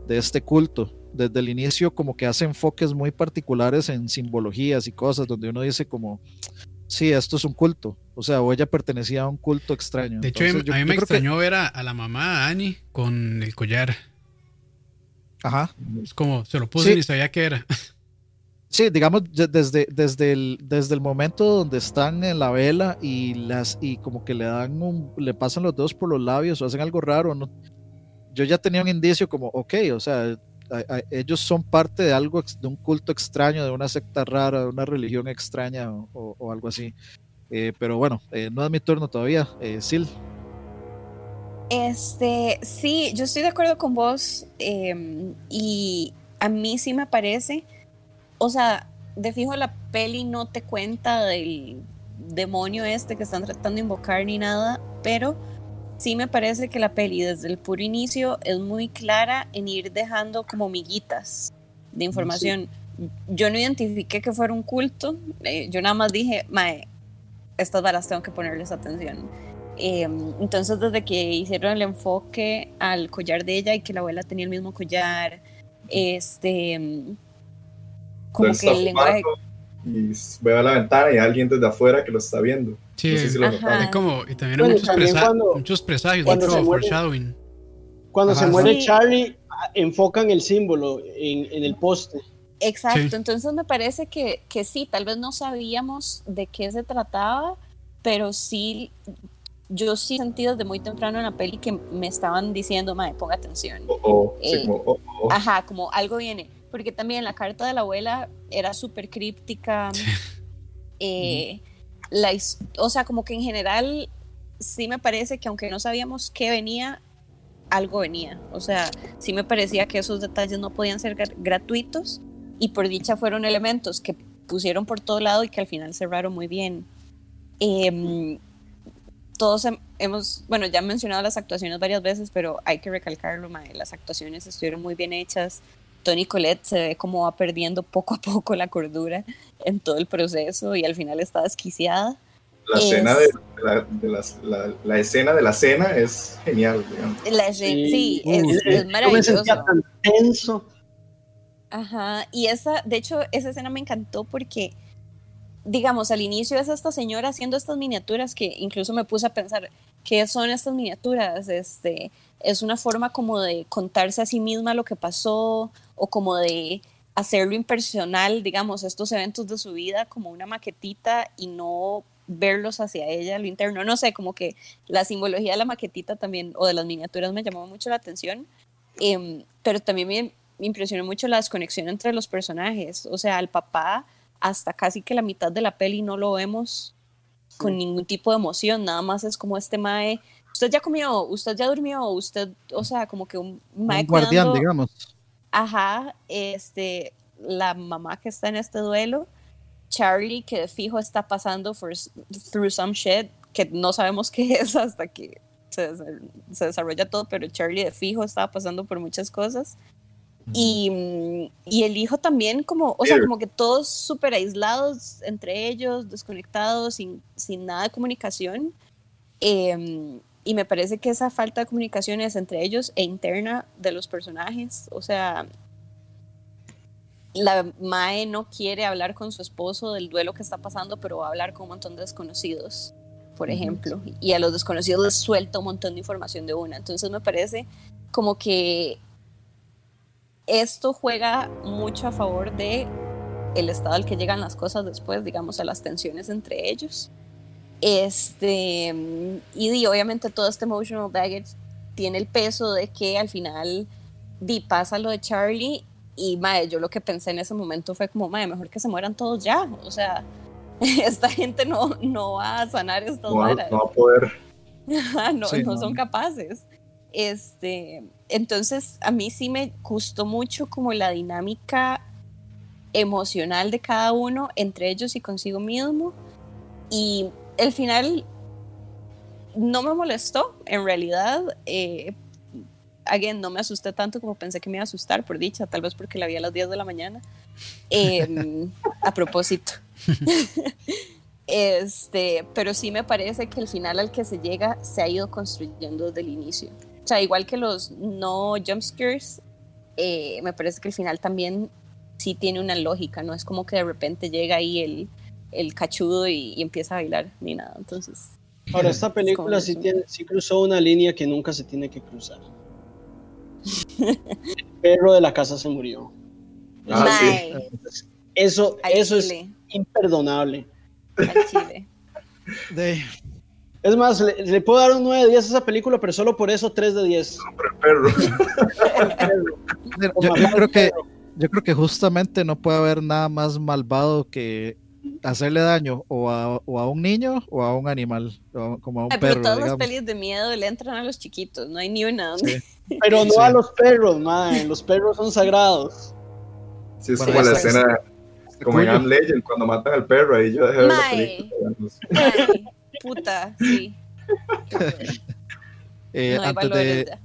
de este culto. Desde el inicio como que hace enfoques muy particulares en simbologías y cosas donde uno dice como, sí, esto es un culto. O sea, o ella pertenecía a un culto extraño. De hecho, Entonces, yo- a mí yo me que- extrañó ver a, a la mamá, Annie, con el collar. Ajá. Es como, se lo puse Sí. y sabía qué era. Sí, digamos, de- desde, desde, el, desde el momento donde están en la vela y las y como que le dan un, le pasan los dedos por los labios o hacen algo raro, ¿no? yo ya tenía un indicio como, ok, o sea, a- a- ellos son parte de algo, de un culto extraño, de una secta rara, de una religión extraña o, o- o algo así. Eh, pero bueno, eh, no es mi turno todavía. Eh, Sil, Este, sí, yo estoy de acuerdo con vos em, y a mí sí me parece, o sea, de fijo la peli no te cuenta del demonio este que están tratando de invocar ni nada, pero sí me parece que la peli desde el puro inicio es muy clara en ir dejando como miguitas de información. Yo no identifiqué que fuera un culto, eh, yo nada más dije, mae, estas varas tengo que ponerles atención. Eh, entonces, desde que hicieron el enfoque al collar de ella y que la abuela tenía el mismo collar, este. mm, Como que el lenguaje. y ve a la ventana y hay alguien desde afuera que lo está viendo. Sí, No sé si lo hay como, y también hay Bueno, muchos, también presa- cuando- muchos presagios, mucho se muere- foreshadowing. Cuando Ajá, se muere sí. Charlie, ah, enfocan el símbolo en, en el poste. Exacto, Sí. entonces me parece que, que sí, tal vez no sabíamos de qué se trataba, pero sí, yo sí sentí desde muy temprano en la peli que me estaban diciendo, mae, ponga atención. O, o, sí, Eh, como, o- o. Ajá, como algo viene. Porque también la carta de la abuela era súper críptica. Eh, la his- o sea, como que en general sí me parece que aunque no sabíamos qué venía, algo venía. O sea, sí me parecía que esos detalles no podían ser gra- gratuitos y por dicha fueron elementos que pusieron por todo lado y que al final cerraron muy bien. Em, todos hem- hemos, bueno, ya he mencionado las actuaciones varias veces, pero hay que recalcarlo, mae, las actuaciones estuvieron muy bien hechas. Tony Colette se ve como va perdiendo poco a poco la cordura en todo el proceso y al final está desquiciada. La es- escena de, la, de las- la, la escena de la cena es genial, digamos. La escena- sí, Uh, es, es Yo me maravilloso. sentía tan tenso. Ajá, y esa, de hecho, esa escena me encantó porque, digamos, al inicio es esta señora haciendo estas miniaturas que incluso me puse a pensar, ¿qué son estas miniaturas? Este, es una forma como de contarse a sí misma lo que pasó o como de hacerlo impersonal, digamos, estos eventos de su vida como una maquetita y no verlos hacia ella, lo interno, no sé, como que la simbología de la maquetita también o de las miniaturas me llamó mucho la atención, Em, pero también me, me impresionó mucho la desconexión entre los personajes, o sea, al papá hasta casi que la mitad de la peli no lo vemos con ningún tipo de emoción, nada más es como este mae, usted ya comió, usted ya durmió, usted, o sea, como que un mae un guardián, digamos. Ajá, este, la mamá que está en este duelo, Charlie que de fijo está pasando for, through some shit que no sabemos qué es hasta que se, se desarrolla todo, pero Charlie de fijo estaba pasando por muchas cosas. Y, y el hijo también como, o sea, como que todos súper aislados entre ellos, desconectados, sin, sin nada de comunicación. Em, y me parece que esa falta de comunicación es entre ellos e interna de los personajes. O sea, la Mae no quiere hablar con su esposo del duelo que está pasando, pero va a hablar con un montón de desconocidos, por ejemplo. Y a los desconocidos les suelta un montón de información de una. Entonces me parece como que esto juega mucho a favor de el estado al que llegan las cosas después, digamos, a las tensiones entre ellos. Este, y obviamente todo este emotional baggage tiene el peso de que al final di, pasa lo de Charlie y mae, yo lo que pensé en ese momento fue como, mae, mejor que se mueran todos ya. O sea, esta gente no, no va a sanar estas No va, varas. no va a poder. No, Sí, no no. son capaces. Este, entonces, a mí sí me gustó mucho como la dinámica emocional de cada uno, entre ellos y consigo mismo. Y el final no me molestó, en realidad. Eh, again, no me asusté tanto como pensé que me iba a asustar, por dicha, tal vez porque la vi a las 10 de la mañana. Em, a propósito. este, pero sí me parece que el final al que se llega se ha ido construyendo desde el inicio. O sea, igual que los no jumpscares, eh, me parece que el final también sí tiene una lógica, no es como que de repente llega ahí el, el cachudo y, empieza a bailar ni nada. Entonces. Ahora, esta película sí, tiene, sí cruzó una línea que nunca se tiene que cruzar. el perro de la casa se murió. Ah, eso, eso es imperdonable. Es más, le, puedo dar un 9 de 10 a esa película, pero solo por eso 3 de 10. perro. yo, creo que, yo creo que justamente no puede haber nada más malvado que hacerle daño o a, o a un niño o a un animal, como a un perro. Pero todas las pelis de miedo le entran a los chiquitos, no hay ni una. Pero no a los perros, man. Los perros son sagrados. Sí, es como la escena, como en Am Legend, cuando matan al perro, ahí yo dejé de ver la película. Puta, sí. eh, antes, de,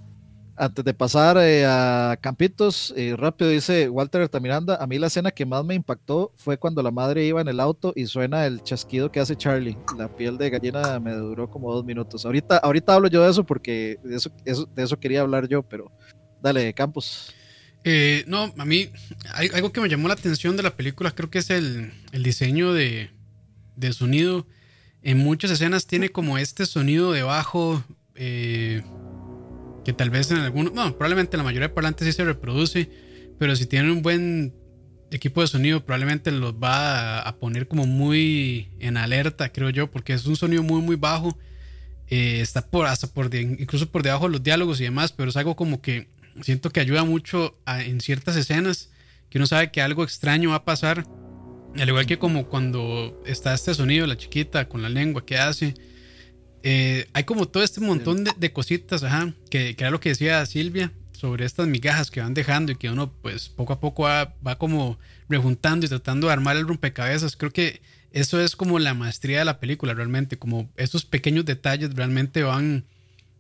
antes de pasar eh, a Campitos, eh, rápido dice Walter Altamiranda, a mí la escena que más me impactó fue cuando la madre iba en el auto y suena el chasquido que hace Charlie. La piel de gallina me duró como dos minutos. Ahorita, ahorita hablo yo de eso porque de eso, de eso quería hablar yo, pero dale, Campos. Eh, no, a mí hay, algo que me llamó la atención de la película creo que es el, diseño de, sonido. En muchas escenas tiene como este sonido de bajo eh, que tal vez en algunos, no, probablemente en la mayoría de parlantes sí se reproduce, pero si tienen un buen equipo de sonido probablemente los va a, poner como muy en alerta, creo yo, porque es un sonido muy, muy bajo. Eh, está por, hasta por incluso por debajo de los diálogos y demás, pero es algo como que siento que ayuda mucho en ciertas escenas que uno sabe que algo extraño va a pasar. Al igual que como cuando está este sonido, la chiquita con la lengua que hace. Eh, hay como todo este montón de, cositas, que, era lo que decía Silvia sobre estas migajas que van dejando y que uno pues poco a poco va, va como rejuntando y tratando de armar el rompecabezas. Creo que eso es como la maestría de la película realmente, como esos pequeños detalles realmente van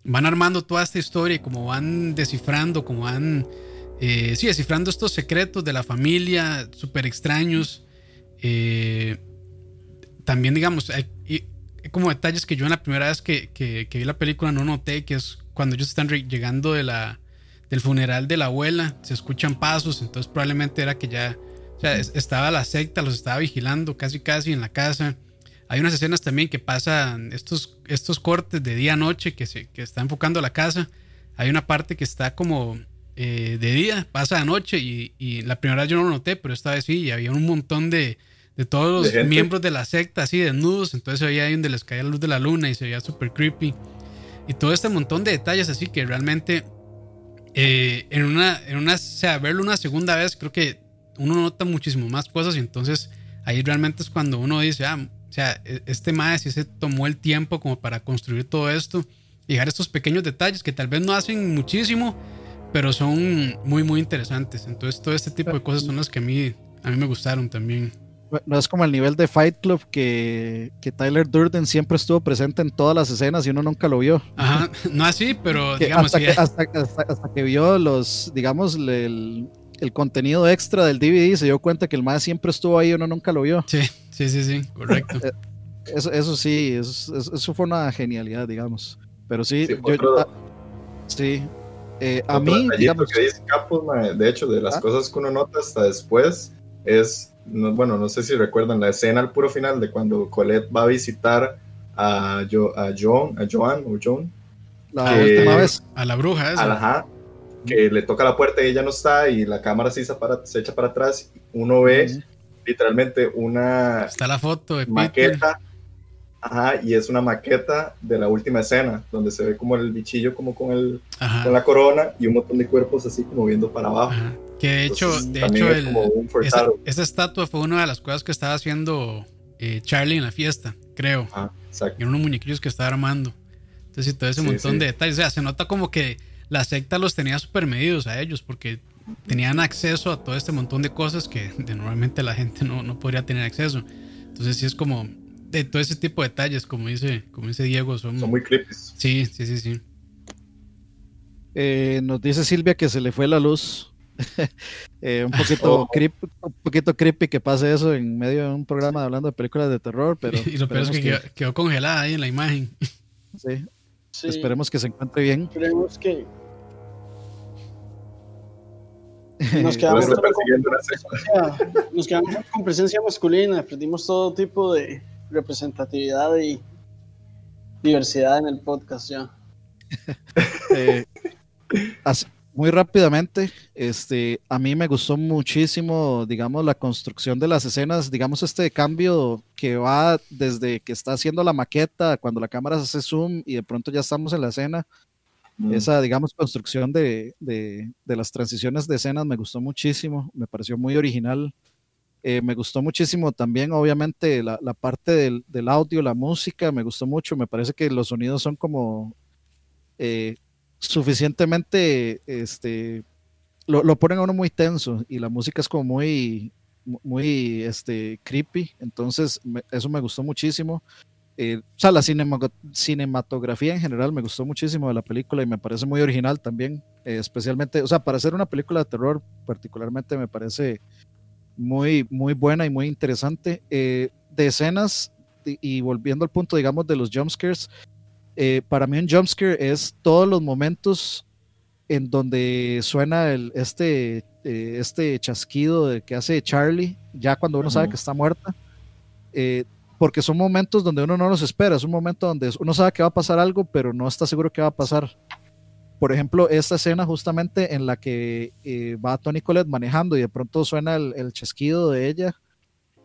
van armando toda esta historia y como van descifrando, como van, eh, sí, descifrando estos secretos de la familia, súper extraños. Eh, también, digamos, hay, como detalles que yo en la primera vez que, que, vi la película no noté, que es cuando ellos están llegando de la, del funeral de la abuela, se escuchan pasos, entonces probablemente era que ya, estaba la secta, los estaba vigilando casi casi en la casa. Hay unas escenas también que pasan estos, estos cortes de día a noche que se que está enfocando la casa. Hay una parte que está como eh, de día, pasa a noche y, la primera vez yo no lo noté, pero esta vez sí, y había un montón de, de todos los miembros de la secta así desnudos, entonces se veía ahí donde les caía la luz de la luna y se veía súper creepy. Y todo este montón de detalles así que realmente eh, en una, en una, o sea, verlo una segunda vez creo que uno nota muchísimo más cosas y entonces ahí realmente es cuando uno dice, ah, o sea, e, este maestro sí se tomó el tiempo como para construir todo esto y dejar estos pequeños detalles que tal vez no hacen muchísimo, pero son muy, muy interesantes. Entonces, todo este tipo de cosas son las que a mí, a mí me gustaron también. No es como el nivel de Fight Club que, que Tyler Durden siempre estuvo presente en todas las escenas y uno nunca lo vio. Ajá, no así, pero digamos hasta, que, hasta, que vio los, digamos, el, el contenido extra del DVD se dio cuenta que el más siempre estuvo ahí y uno nunca lo vio. Sí, sí, sí, sí, correcto. Eso, eso sí, eso, fue una genialidad, digamos. Pero sí, sí yo, sí. Eh, a mí, digamos, que dice de hecho, de las ¿Ah? cosas que uno nota hasta después, es, bueno, no sé si recuerdan la escena al puro final de cuando Colette va a visitar a, a John, a Joan o John. La última vez. A la bruja, esa. Ajá, que le toca la puerta y ella no está y la cámara se, para, se echa para atrás, uno ve literalmente una está la foto de maqueta, ajá, y es una maqueta de la última escena, donde se ve como el bichillo como con, el, con la corona y un montón de cuerpos así como viendo para abajo. Que de hecho, de hecho el, esa, esa, estatua fue una de las cosas que estaba haciendo eh, Charlie en la fiesta, creo. Ah, exacto. Y unos muñequillos que estaba armando. Entonces, todo ese montón de detalles. O sea, se nota como que la secta los tenía súper medidos a ellos, porque tenían acceso a todo este montón de cosas que de normalmente la gente no, no podría tener acceso. Entonces sí es como de todo ese tipo de detalles, como dice, como dice Diego, son, Son muy creepy. Sí, sí, sí, sí. Eh, nos dice Silvia que se le fue la luz. Eh, un, poquito Oh. creep- un poquito creepy que pase eso en medio de un programa hablando de películas de terror, pero y lo peor es que, esperemos quedó, quedó congelada ahí en la imagen. sí, Sí, esperemos que se encuentre bien. Esperemos que nos quedamos, con presencia- nos quedamos con presencia masculina, perdimos todo tipo de representatividad y diversidad en el podcast ya. Eh, así- muy rápidamente, este, a mí me gustó muchísimo, digamos, la construcción de las escenas, digamos, este cambio que va desde que está haciendo la maqueta, cuando la cámara se hace zoom y de pronto ya estamos en la escena, Mm. esa, digamos, construcción de, de- de las transiciones de escenas me gustó muchísimo, me pareció muy original. Eh, me gustó muchísimo también, obviamente, la, la parte del, del audio, la música, me gustó mucho, me parece que los sonidos son como eh, suficientemente, este, lo, lo ponen a uno muy tenso y la música es como muy, mu- muy, este, creepy, entonces me- eso me gustó muchísimo. Eh, o sea, la cinema- cinematografía en general me gustó muchísimo de la película y me parece muy original también, eh, especialmente, o sea, para hacer una película de terror particularmente me parece muy, muy buena y muy interesante. Eh, de escenas, y, y volviendo al punto, digamos, de los jumpscares, eh, para mí un jumpscare es todos los momentos en donde suena el, este, eh, este chasquido de, que hace Charlie, ya cuando uno sabe que está muerta, eh, porque son momentos donde uno no los espera, es un momento donde uno sabe que va a pasar algo, pero no está seguro que va a pasar. Por ejemplo, esta escena justamente en la que va Tony Collette manejando y de pronto suena el, el chasquido de ella,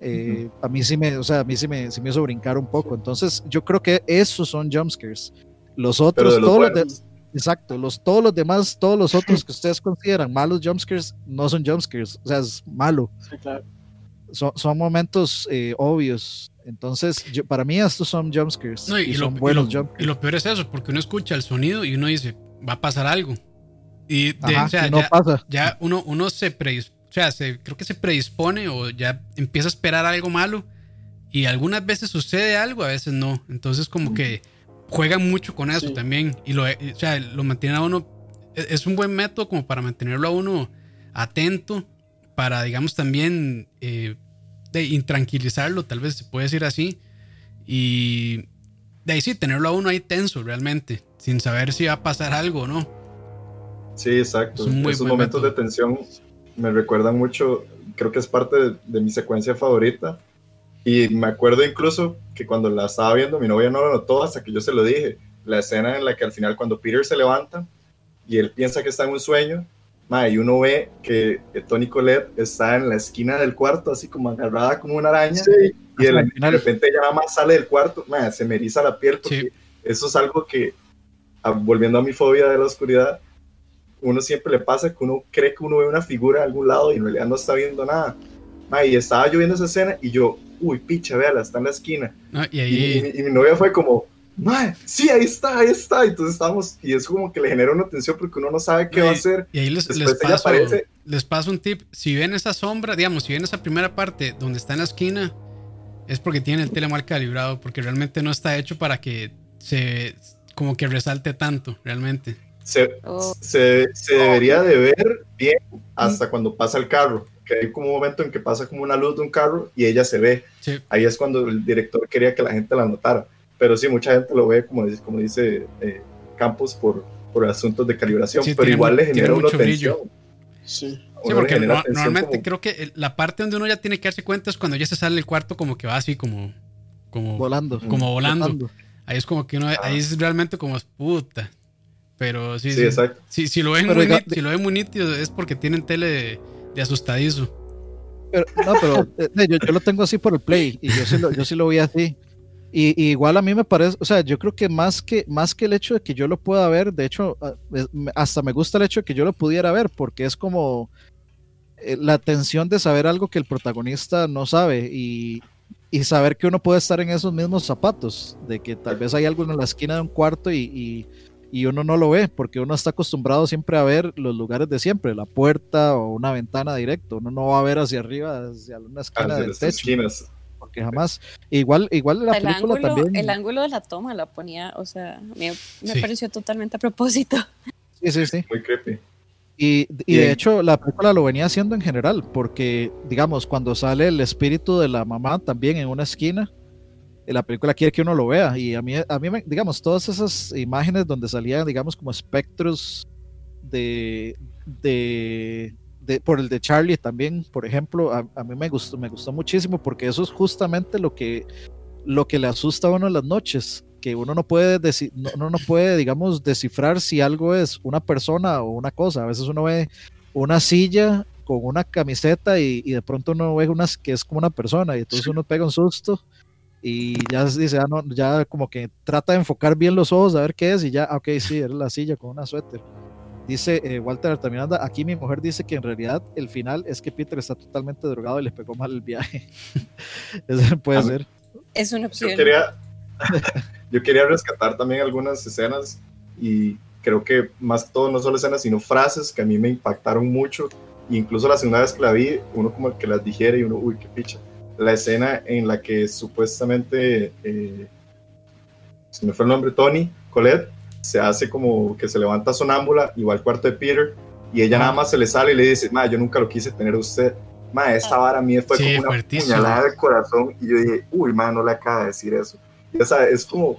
eh, a mí sí me, o sea, a mí sí me, sí me hizo brincar un poco. Entonces, yo creo que esos son jumpscares. Los otros, de los todos los de- buenos. exacto, los, todos los demás, todos los otros que ustedes consideran malos jumpscares, no son jumpscares, o sea, es malo. Sí, claro. Son, son momentos eh, obvios. Entonces, yo, para mí estos son jumpscares No, y, y, y son lo, buenos y, lo, jumpscares. y lo peor es eso, porque uno escucha el sonido y uno dice, va a pasar algo. Y de- Ajá, o sea, y no ya, pasa. ya uno, uno se predispone, o sea, se, creo que se predispone o ya empieza a esperar algo malo. Y algunas veces sucede algo, a veces no. Entonces, como que juegan mucho con eso Sí. también. Y lo, o sea, lo mantiene a uno. Es es un buen método como para mantenerlo a uno atento, para, digamos, también eh, de intranquilizarlo, tal vez se puede decir así. Y de ahí sí, tenerlo a uno ahí tenso realmente, sin saber si va a pasar algo o no. Sí, exacto. Es Esos momentos método. de tensión me recuerdan mucho, creo que es parte de, de mi secuencia favorita. Y me acuerdo incluso que cuando la estaba viendo, mi novia no lo notó hasta que yo se lo dije. La escena en la que al final cuando Peter se levanta y él piensa que está en un sueño, ma, y uno ve que, que Tony Colette está en la esquina del cuarto, así como agarrada como una araña, Sí, y de, el de repente ella nada más sale del cuarto, ma, se me eriza la piel porque Sí. eso es algo que, volviendo a mi fobia de la oscuridad, uno siempre le pasa que uno cree que uno ve una figura en algún lado y en realidad no está viendo nada. Ma, y estaba yo viendo esa escena y yo, uy, picha, véala, está en la esquina. ¿no? Y Y, ahí, y mi- y mi novia fue como, ma, sí, ahí está, ahí está. Y entonces estamos, y es como que le genera una tensión porque uno no sabe qué va a y- hacer. y ahí les, les paso, aparece. les paso un tip. Si ven esa sombra, digamos, si ven esa primera parte donde está en la esquina, es porque tiene el tele mal calibrado, porque realmente no está hecho para que se como que resalte tanto, realmente. Se, Oh. se, se debería de ver bien hasta cuando pasa el carro. Que hay como un momento en que pasa como una luz de un carro y ella se ve. Sí. Ahí es cuando el director quería que la gente la notara. Pero sí, mucha gente lo ve, como, dice- como dice eh, Campos, por, por asuntos de calibración. Sí, pero tiene igual le genera una mucho brillo. tensión. sí. Sí, porque no- normalmente como- creo que el- la parte donde uno ya tiene que darse cuenta es cuando ya se sale del cuarto como que va así como como Volando. como volando. Ahí es como que uno ahí es realmente como puta. Pero sí, Sí, sí. exacto. Si, si lo ven Pero muy diga- si lo ven muy nítido es porque tienen tele de, de asustadizo. Pero, no, pero eh, yo, yo lo tengo así por el play y yo sí lo, yo sí lo vi así. Y, y igual a mí me parece, o sea, yo creo que más que más que el hecho de que yo lo pueda ver, de hecho, a- es- me- hasta me gusta el hecho de que yo lo pudiera ver, porque es como eh, la tensión de saber algo que el protagonista no sabe y, y saber que uno puede estar en esos mismos zapatos, de que tal vez hay algo en la esquina de un cuarto y, y, y uno no lo ve porque uno está acostumbrado siempre a ver los lugares de siempre, la puerta o una ventana directo, uno no va a ver hacia arriba, hacia una esquina Ah, de del techo, esquinas. porque jamás, igual, igual la el, película ángulo, también, el ángulo de la toma la ponía, o sea, me, me Sí. pareció totalmente a propósito. sí, sí, sí. Muy creepy. Y, y de hecho la película lo venía haciendo en general, porque digamos, cuando sale el espíritu de la mamá también en una esquina, la película quiere que uno lo vea. Y a mí, a mí digamos, todas esas imágenes donde salían, digamos, como espectros de, de, de- por el de Charlie también, por ejemplo, a, a mí me gustó, me gustó muchísimo porque eso es justamente lo que, lo que le asusta a uno en las noches, que uno no puede, no, uno no puede, digamos, descifrar si algo es una persona o una cosa. A veces uno ve una silla con una camiseta y, y de pronto uno ve unas que es como una persona y entonces uno pega un susto y ya dice, ah, no, ya como que trata de enfocar bien los ojos a ver qué es y ya, ah, ok, sí, era la silla con una suéter. Dice eh, Walter Altamiranda, aquí mi mujer dice que en realidad el final es que Peter está totalmente drogado y le pegó mal el viaje. Eso puede ser. Es una Yo opción. quería, yo quería rescatar también algunas escenas y creo que más que todo no solo escenas, sino frases que a mí me impactaron mucho. E incluso la segunda vez que la vi, uno como que las digiere y uno, uy, qué picha. La escena en la que supuestamente, eh, se me fue el nombre, Tony, Colette, se hace como que se levanta sonámbula y va al cuarto de Peter y ella Ah. nada más se le sale y le dice, ma, yo nunca lo quise tener a usted. Ma, esta vara a mí fue Sí, como una puñalada del corazón y yo dije, uy, ma, no le acaba de decir eso. Y, o sea, es como,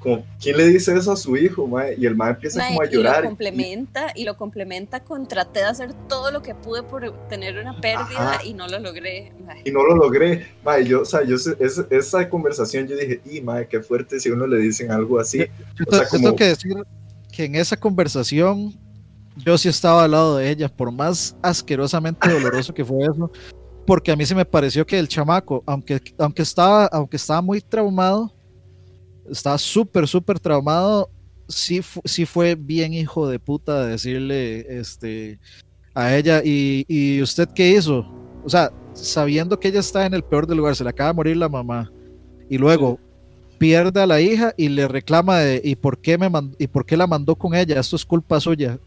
como, ¿quién le dice eso a su hijo, ma? Y el ma empieza Mae, como a y lo llorar. y- complementa y lo complementa con traté de hacer todo lo que pude por tener una pérdida Ajá. y no lo logré. Mae. y no lo logré. Ma, y yo, o sea, yo, es- esa conversación yo dije, y ma, qué fuerte si a uno le dicen algo así. Yo, O sea, como- tengo que decir que en esa conversación yo sí estaba al lado de ella, por más asquerosamente doloroso que fue eso, porque a mí se me pareció que el chamaco, aunque, aunque, estaba, aunque estaba muy traumado, estaba súper, súper traumado, sí, fu- sí fue bien hijo de puta de decirle este, a ella, y, ¿y usted qué hizo? O sea, sabiendo que ella está en el peor del lugar, se le acaba de morir la mamá, y luego pierde a la hija y le reclama de ¿y por qué me y por qué la mandó con ella? Esto es culpa suya.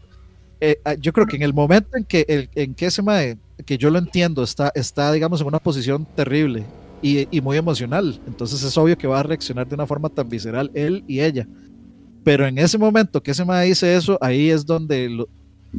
Eh, ah, yo creo que en el momento en que el, en que ese mae, que yo lo entiendo, está, está digamos en una posición terrible y, y muy emocional, entonces es obvio que va a reaccionar de una forma tan visceral él y ella. Pero en ese momento que ese mae dice eso, ahí es donde lo-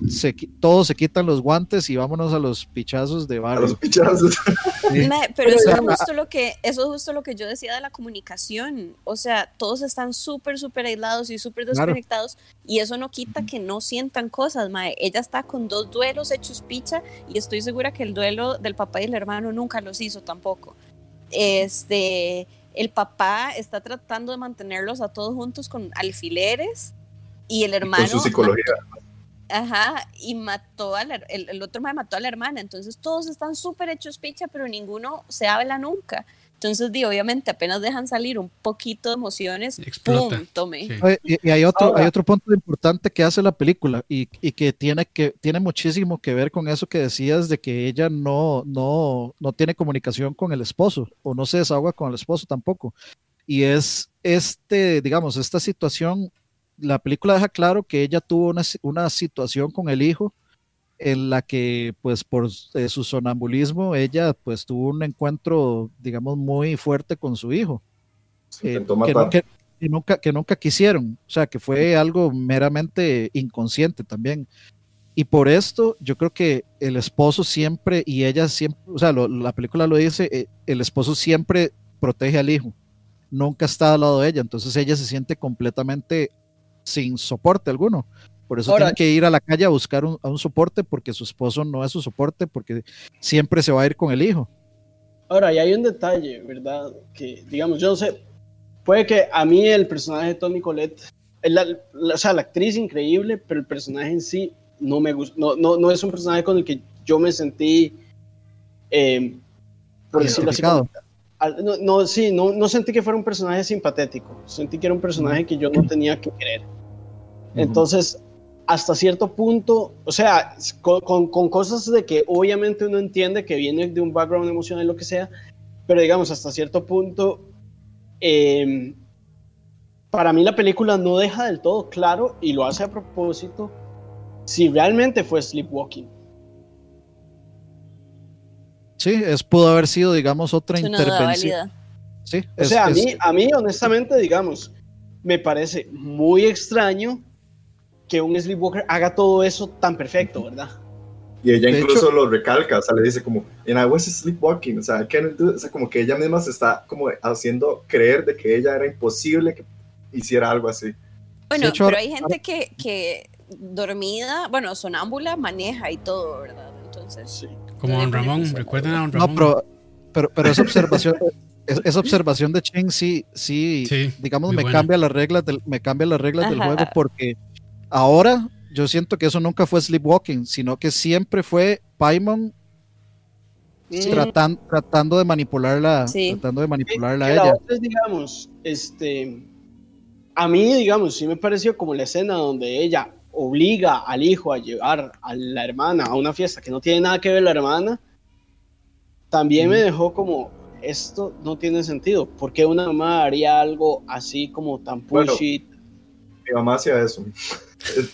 se, todos se quitan los guantes y vámonos a los pichazos de A barrio. los pichazos. Sí. Mae, pero eso es justo lo que, eso es justo lo que yo decía de la comunicación. O sea, todos están súper, súper aislados y súper Claro. desconectados. Y eso no quita que no sientan cosas, mae. Ella está con dos duelos hechos picha, y estoy segura que el duelo del papá y el hermano nunca los hizo tampoco. Este, el papá está tratando de mantenerlos a todos juntos con alfileres. Y el hermano. Con su psicología. Ajá, y mató a la, el, el otro mató a la hermana, entonces todos están súper hechos picha, pero ninguno se habla nunca. Entonces, di, obviamente, apenas dejan salir un poquito de emociones, Explota. ¡pum! Tome. Sí. Y, y hay otro, Ahora- hay otro punto importante que hace la película y, y que tiene que tiene muchísimo que ver con eso que decías de que ella no, no, no tiene comunicación con el esposo o no se desahoga con el esposo tampoco. Y es este, digamos, esta situación, la película deja claro que ella tuvo una, una situación con el hijo en la que pues por eh, su sonambulismo ella pues tuvo un encuentro digamos muy fuerte con su hijo eh, que, matar. no- que- que nunca, que nunca quisieron, o sea, que fue algo meramente inconsciente también. Y por esto yo creo que el esposo siempre, y ella siempre, o sea, lo- la película lo dice, eh, el esposo siempre protege al hijo, nunca está al lado de ella, entonces ella se siente completamente sin soporte alguno. Por eso Ahora- tiene que ir a la calle a buscar un, a un soporte porque su esposo no es su soporte, porque siempre se va a ir con el hijo. Ahora, y hay un detalle, ¿verdad? Que, digamos, yo no sé, puede que a mí el personaje de Tony Colette, la, la- o sea, la actriz increíble, pero el personaje en sí no me gusta, no, no, no es un personaje con el que yo me sentí, eh, por decirlo así, como- no, no, sí, no, no sentí que fuera un personaje simpático, sentí que era un personaje que yo no tenía que querer. Entonces, hasta cierto punto, o sea, con, con- con cosas de que obviamente uno entiende que viene de un background emocional, lo que sea, pero digamos, hasta cierto punto, eh, para mí la película no deja del todo claro y lo hace a propósito si realmente fue sleepwalking. Sí, es, pudo haber sido, digamos, otra Es intervención. Sí, O es- sea, a mí, a mí, honestamente, digamos, me parece muy extraño que un sleepwalker haga todo eso tan perfecto, ¿verdad? Y ella De incluso hecho- lo recalca, o sea, le dice como, and I was sleepwalking, o sea, I can't do-" o sea, como que ella misma se está como haciendo creer de que ella era imposible que hiciera algo así. Bueno, hecho, pero hay gente que, que dormida, bueno, sonámbula, maneja y todo, ¿verdad? Entonces, Sí. Como Don Ramón, recuerden a Don no, Ramón. pero, pero, pero esa observación, es- esa observación de Ching sí, sí, Sí, digamos, me buena. cambia las reglas del, me cambia las reglas del Ajá. juego porque ahora yo siento que eso nunca fue sleepwalking, sino que siempre fue Paimon tratan- tratando de manipularla, Sí. tratando de manipularla a la ella. otra es, digamos, este, a mí, digamos, sí me pareció como la escena donde ella obliga al hijo a llevar a la hermana a una fiesta que no tiene nada que ver la hermana, también me dejó como, esto no tiene sentido, ¿por qué una mamá haría algo así como tan Bueno, pushy? Mi mamá hacía eso.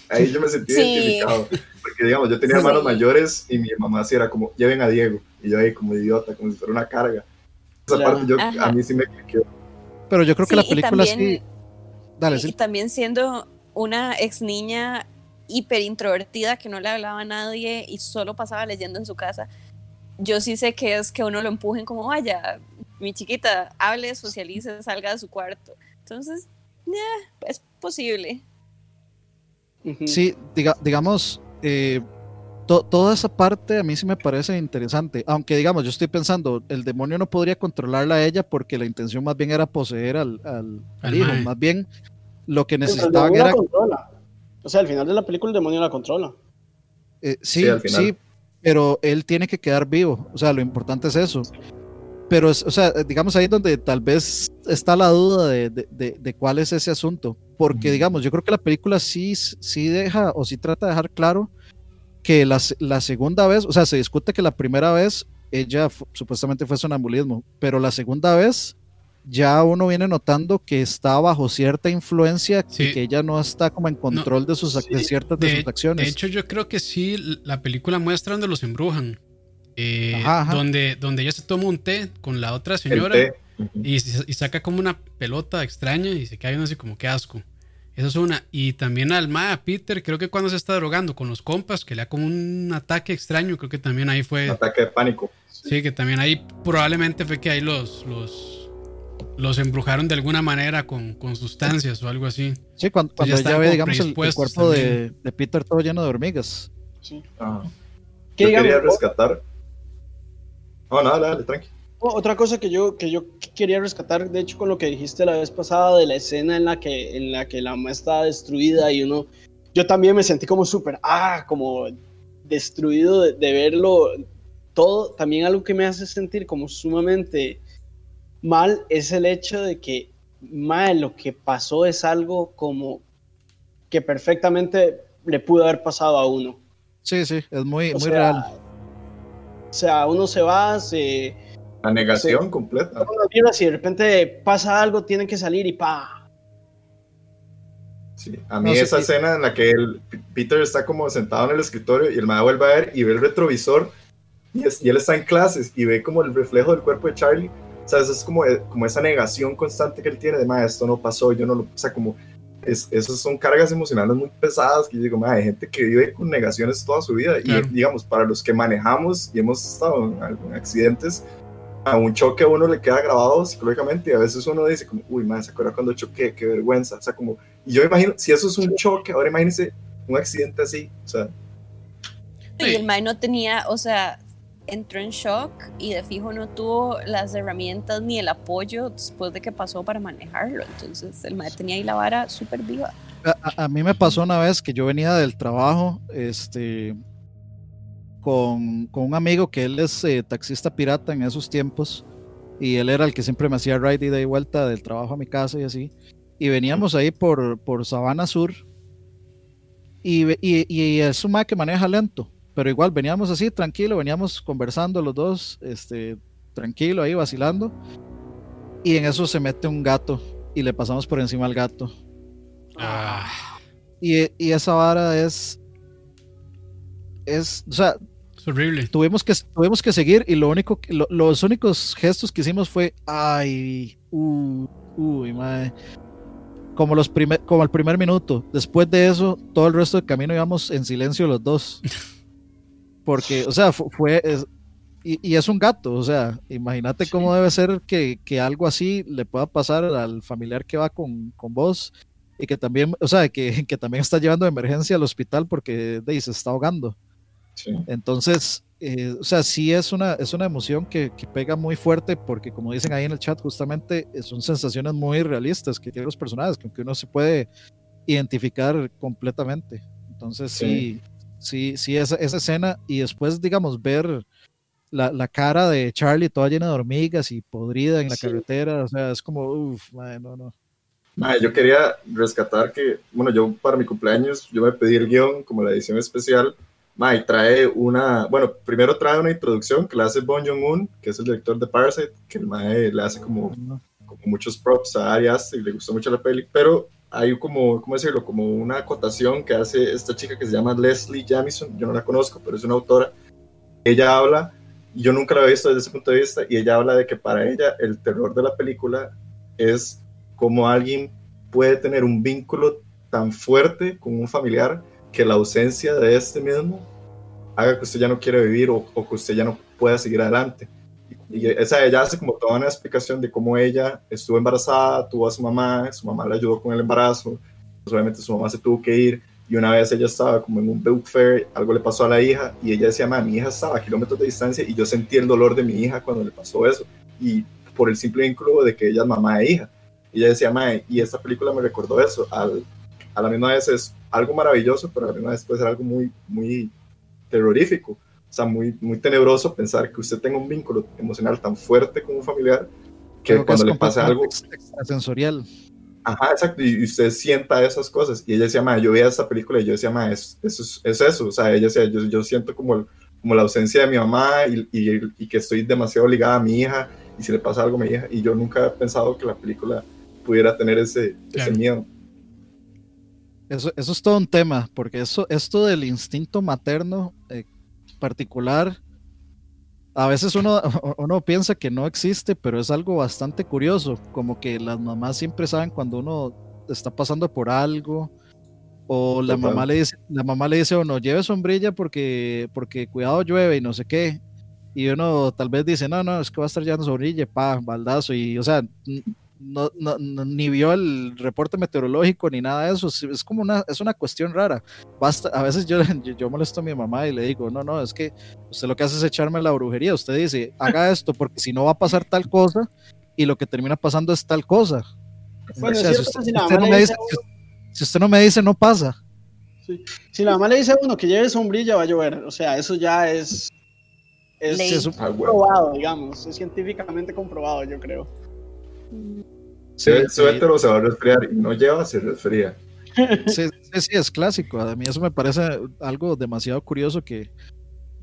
Ahí yo me sentí Sí. identificado. Porque, digamos, yo tenía Sí. hermanos mayores y mi mamá sí era como, lleven a Diego. Y yo ahí como idiota, como si fuera una carga. Esa Claro. parte yo, Ajá. a mí sí me cliqueó. Pero yo creo que Sí, la y película también- sí. Dale, y sí. también siendo una ex niña hiper introvertida que no le hablaba a nadie y solo pasaba leyendo en su casa, yo sí sé que es que uno lo empujen como, vaya, mi chiquita, hable, socialice, salga de su cuarto. Entonces, eh, es posible. Sí, diga- digamos, eh, to- toda esa parte a mí sí me parece interesante. Aunque, digamos, yo estoy pensando, el demonio no podría controlarla a ella porque la intención más bien era poseer al, al- hijo. Más bien, lo que necesitaban era. la controla. O sea, al final de la película el demonio la controla. eh, sí, Sí, sí, pero él tiene que quedar vivo. O sea, lo importante es eso. Pero, o sea, digamos ahí donde tal vez está la duda de, de- de- de cuál es ese asunto. Porque, digamos, yo creo que la película sí, sí deja o sí trata de dejar claro que la, la segunda vez, o sea, se discute que la primera vez ella supuestamente fue sonambulismo, pero la segunda vez ya uno viene notando que está bajo cierta influencia y Sí. que ella no está como en control de, sus, ac- de sí. ciertas de, De, sus acciones. de hecho, yo creo que sí, la película muestra donde los embrujan. Eh, Ajá, ajá. Donde, donde ella se toma un té con la otra señora y, saca como una pelota extraña y se cae uno así como que asco. Eso es una. Y también al Ma, a Peter, creo que cuando se está drogando con los compas, que le da como un ataque extraño, creo que también ahí fue. Ataque de pánico. Sí, que también ahí probablemente fue que ahí los, los, los embrujaron de alguna manera con, con sustancias o algo así. Sí, cuando, Pues ya cuando ella están ve, digamos, el- el, cuerpo de, Peter todo lleno de hormigas. Sí. Que Yo digamos, quería rescatar. No, nada, dale, tranqui. O- Otra cosa que yo, que yo quería rescatar, de hecho, con lo que dijiste la vez pasada de la escena en la que, en la, que la mamá está destruida y uno, yo también me sentí como súper, ah, como destruido de, de verlo todo. También algo que me hace sentir como sumamente mal es el hecho de que, mal, lo que pasó es algo como que perfectamente le pudo haber pasado a uno. Sí, sí, es muy, O muy sea, real. O sea, uno se va, se La negación completa. unas vibras y de repente pasa algo, tienen que salir y pa. Sí. A mí No esa si- escena en la que el, Peter está como sentado en el escritorio y el mae vuelve a ver y ve el retrovisor y, es- y él está en clases y ve como el reflejo del cuerpo de Charlie. O sea, eso es como, como esa negación constante que él tiene de, mae, esto no pasó, yo no lo... O sea, como... Es, esas son cargas emocionales muy pesadas que yo digo, hay gente que vive con negaciones toda su vida. Claro. Y digamos, para los que manejamos y hemos estado en, algún accidentes, a un choque a uno le queda grabado psicológicamente y a veces uno dice como, uy, madre, ¿se acuerda cuando choqué? Qué vergüenza. O sea, como, y yo imagino, si eso es un choque, ahora imagínese un accidente así. O sea, Y Sí. el Mae no tenía, o sea, entró en shock y de fijo no tuvo las herramientas ni el apoyo después de que pasó para manejarlo. Entonces el Mae tenía ahí la vara súper viva. A, a- mí me pasó una vez que yo venía del trabajo, este, con, con un amigo que él es eh, taxista pirata en esos tiempos y él era el que siempre me hacía ride y vuelta del trabajo a mi casa y así. Y veníamos ahí por, por Sabana Sur y, y, y es un mae que maneja lento, pero igual veníamos así tranquilo, veníamos conversando los dos, este, tranquilo ahí vacilando y en eso se mete un gato y le pasamos por encima al gato. Ah, Y, y esa vara es. Es. O sea, es horrible. tuvimos que, tuvimos que seguir y lo único lo- los únicos gestos que hicimos fue. Ay. Uh, uy, madre. Como, los primer, como el primer minuto. Después de eso, todo el resto del camino íbamos en silencio los dos. Porque, o sea, fu- fue. es- y, y es un gato, o sea, imagínate cómo debe ser que, que algo así le pueda pasar al familiar que va con, con vos y que también, o sea, que, que también está llevando de emergencia al hospital porque de, ahí se está ahogando. Sí. Entonces, eh, o sea, sí es una, es una emoción que, que pega muy fuerte porque como dicen ahí en el chat, justamente eh, son sensaciones muy realistas que tienen los personajes, con que uno se puede identificar completamente. Entonces, sí, sí, sí, esa, esa escena y después, digamos, ver la, la cara de Charlie toda llena de hormigas y podrida en la Sí. carretera, o sea, es como, uff, no, no. Mae, yo quería rescatar que, bueno, yo para mi cumpleaños, yo me pedí el guion como la edición especial. Mae, trae una, bueno, primero trae una introducción que la hace Bon Joon-un, que es el director de Parasite, que el Mae le hace como, como muchos props a Ari Aster y le gustó mucho la peli, pero hay como, ¿cómo decirlo? Como una acotación que hace esta chica que se llama Leslie Jamison, yo no la conozco, pero es una autora. Ella habla, y yo nunca la he visto desde ese punto de vista, y ella habla de que para ella el terror de la película es cómo alguien puede tener un vínculo tan fuerte con un familiar que la ausencia de este mismo haga que usted ya no quiera vivir o, o que usted ya no pueda seguir adelante. Y, esa ella hace como toda una explicación de cómo ella estuvo embarazada, tuvo a su mamá, su mamá le ayudó con el embarazo, pues obviamente su mamá se tuvo que ir y una vez ella estaba como en un book fair, algo le pasó a la hija y ella decía, "Ma, mi hija estaba a kilómetros de distancia y yo sentí el dolor de mi hija cuando le pasó eso y por el simple vínculo de que ella es mamá e hija. Y ella decía, Mae, y esta película me recordó eso. Al, a la misma vez es algo maravilloso, pero a la misma vez puede ser algo muy, muy terrorífico. O sea, muy, muy tenebroso pensar que usted tenga un vínculo emocional tan fuerte con un familiar que Creo cuando es le pasa algo, extrasensorial. ajá, exacto, y usted sienta esas cosas. Y ella decía, Mae, yo veía esta película y yo decía, Mae, es, eso es, es eso. O sea, ella decía, yo, yo siento como, el- como la ausencia de mi mamá y, y, y que estoy demasiado ligada a mi hija y si le pasa algo a mi hija. Y yo nunca he pensado que la película pudiera tener ese, Claro. ese miedo. Eso, eso es todo un tema, porque eso, esto del instinto materno eh, particular, a veces uno, uno piensa que no existe, pero es algo bastante curioso, como que las mamás siempre saben cuando uno está pasando por algo, o la Total. mamá le dice, la mamá le dice a uno, lleve sombrilla porque, porque cuidado llueve y no sé qué. Y uno tal vez dice, no, no, es que va a estar llevando sombrilla, pa, baldazo. Y, o sea, no, no- no- ni vio el reporte meteorológico ni nada de eso. Es, como una, es una cuestión rara. Basta, a veces yo, yo, yo molesto a mi mamá y le digo, no, no, es que usted lo que hace es echarme la brujería. Usted dice, haga esto porque si no va a pasar tal cosa y lo que termina pasando es tal cosa. Bueno, O sea, es si usted, que si la usted mamá no le me dice si- usted no me dice, no pasa. Si la mamá le dice a uno que lleve sombrilla, va a llover. O sea, eso ya es, es es Ah, comprobado, digamos. Es científicamente comprobado, yo creo. Si sí, el sí. suéter o se va a resfriar y no lleva, se resfría. Sí, sí, sí, es clásico. A mí eso me parece algo demasiado curioso que,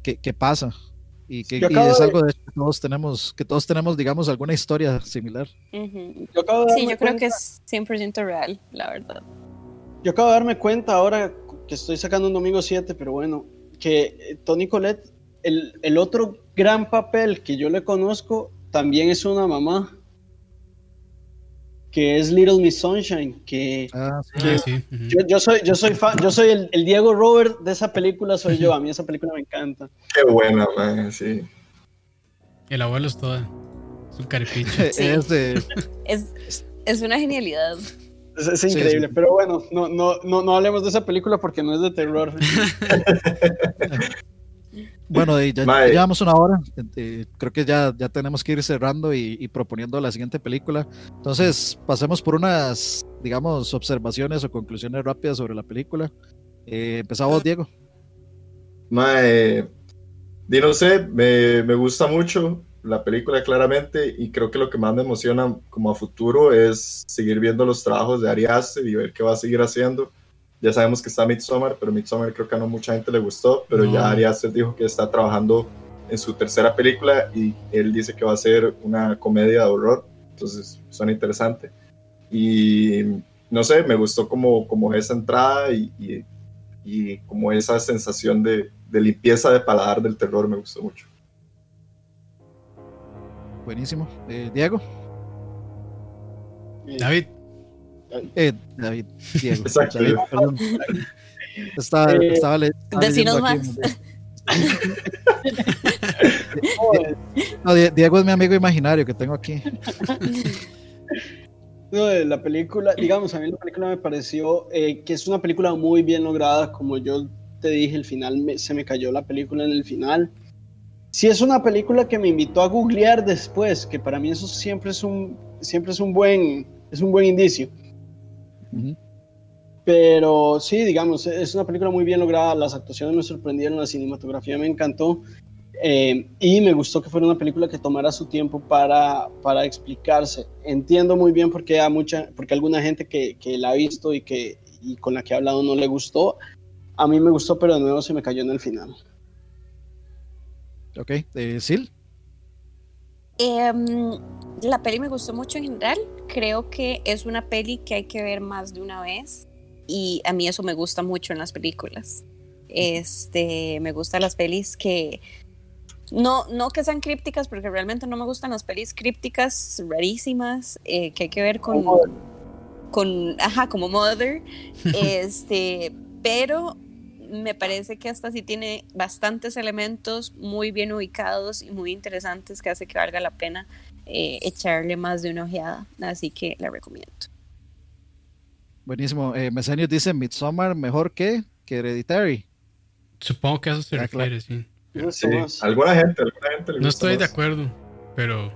que, que pasa. Y que Yo y acabo es de- algo de que todos tenemos, que todos tenemos, digamos, alguna historia similar. Ujú. Yo acabo de Sí, darme yo creo cuenta- que es 100% real, la verdad. Yo acabo de darme cuenta ahora que estoy sacando un domingo 7, pero bueno, que eh, Tony Colette, el, el otro gran papel que yo le conozco, también es una mamá, que es Little Miss Sunshine, que Ah, sí. Ah, yo, yo soy, yo soy fan, yo soy el, el Diego Robert de esa película, soy yo, a mí esa película me encanta. Qué buena, man, sí. El abuelo es toda. Es un caripicho. Sí. Es de- Es, es una genialidad. Es, es Sí, increíble, sí. pero bueno, no, no, no, no hablemos de esa película porque no es de terror. bueno, ya, llevamos una hora. eh, creo que ya, ya tenemos que ir cerrando y, y proponiendo la siguiente película. Entonces, pasemos por unas, digamos, observaciones o conclusiones rápidas sobre la película. Eh, empezamos, Diego. Mae, no sé, me, me gusta mucho la película claramente y creo que lo que más me emociona como a futuro es seguir viendo los trabajos de Ari Aster y ver qué va a seguir haciendo. Ya sabemos que está Midsommar, pero Midsommar creo que a no mucha gente le gustó, pero No. ya Ari Aster dijo que está trabajando en su tercera película y él dice que va a ser una comedia de horror, entonces suena interesante. y no sé, me gustó como, como esa entrada y, y, y como esa sensación de, de, limpieza de paladar del terror me gustó mucho. Buenísimo. Eh, Diego. David. Eh, David, Diego. Exacto. David, perdón. Estaba, eh, estaba, le, estaba Decinos más. no, Diego es mi amigo imaginario que tengo aquí. No, la película, digamos, a mí la película me pareció eh, que es una película muy bien lograda, como yo te dije, el final me, se me cayó la película en el final. Sí es una película que me invitó a googlear después, que para mí eso siempre es un, siempre es un, buen, es un buen indicio. Pero sí, digamos, es una película muy bien lograda, las actuaciones me sorprendieron, la cinematografía me encantó. Eh, y me gustó que fuera una película que tomara su tiempo para, para explicarse. Entiendo muy bien por qué a mucha, porque alguna gente que, que, la ha visto y, que, y con la que he hablado no le gustó. A mí me gustó, pero de nuevo se me cayó en el final. Ok, eh, Sil. Eh, la peli me gustó mucho en general. Creo que es una peli que hay que ver más de una vez. Y a mí eso me gusta mucho en las películas. Este, me gustan las pelis que no, no que sean crípticas, porque realmente no me gustan las pelis crípticas rarísimas eh, que hay que ver con, con, ajá, como Mother, este, pero me parece que hasta sí tiene bastantes elementos muy bien ubicados y muy interesantes que hace que valga la pena eh, echarle más de una ojeada, así que la recomiendo. Buenísimo. Eh, dice Midsommar mejor que, que Hereditary. Supongo que eso se refiere, sí. Sí, alguna gente, alguna gente No estoy de acuerdo, pero.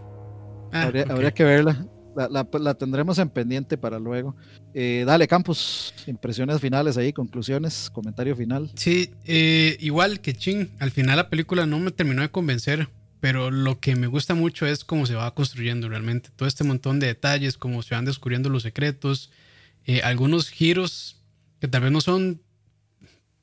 Ah, habría, que verla. La, tendremos en pendiente para luego. Eh, dale, Campus, impresiones finales ahí, conclusiones, comentario final. Sí, eh, igual que Ching, al final la película no me terminó de convencer, pero lo que me gusta mucho es cómo se va construyendo realmente. Todo este montón de detalles, cómo se van descubriendo los secretos, eh, algunos giros que tal vez no son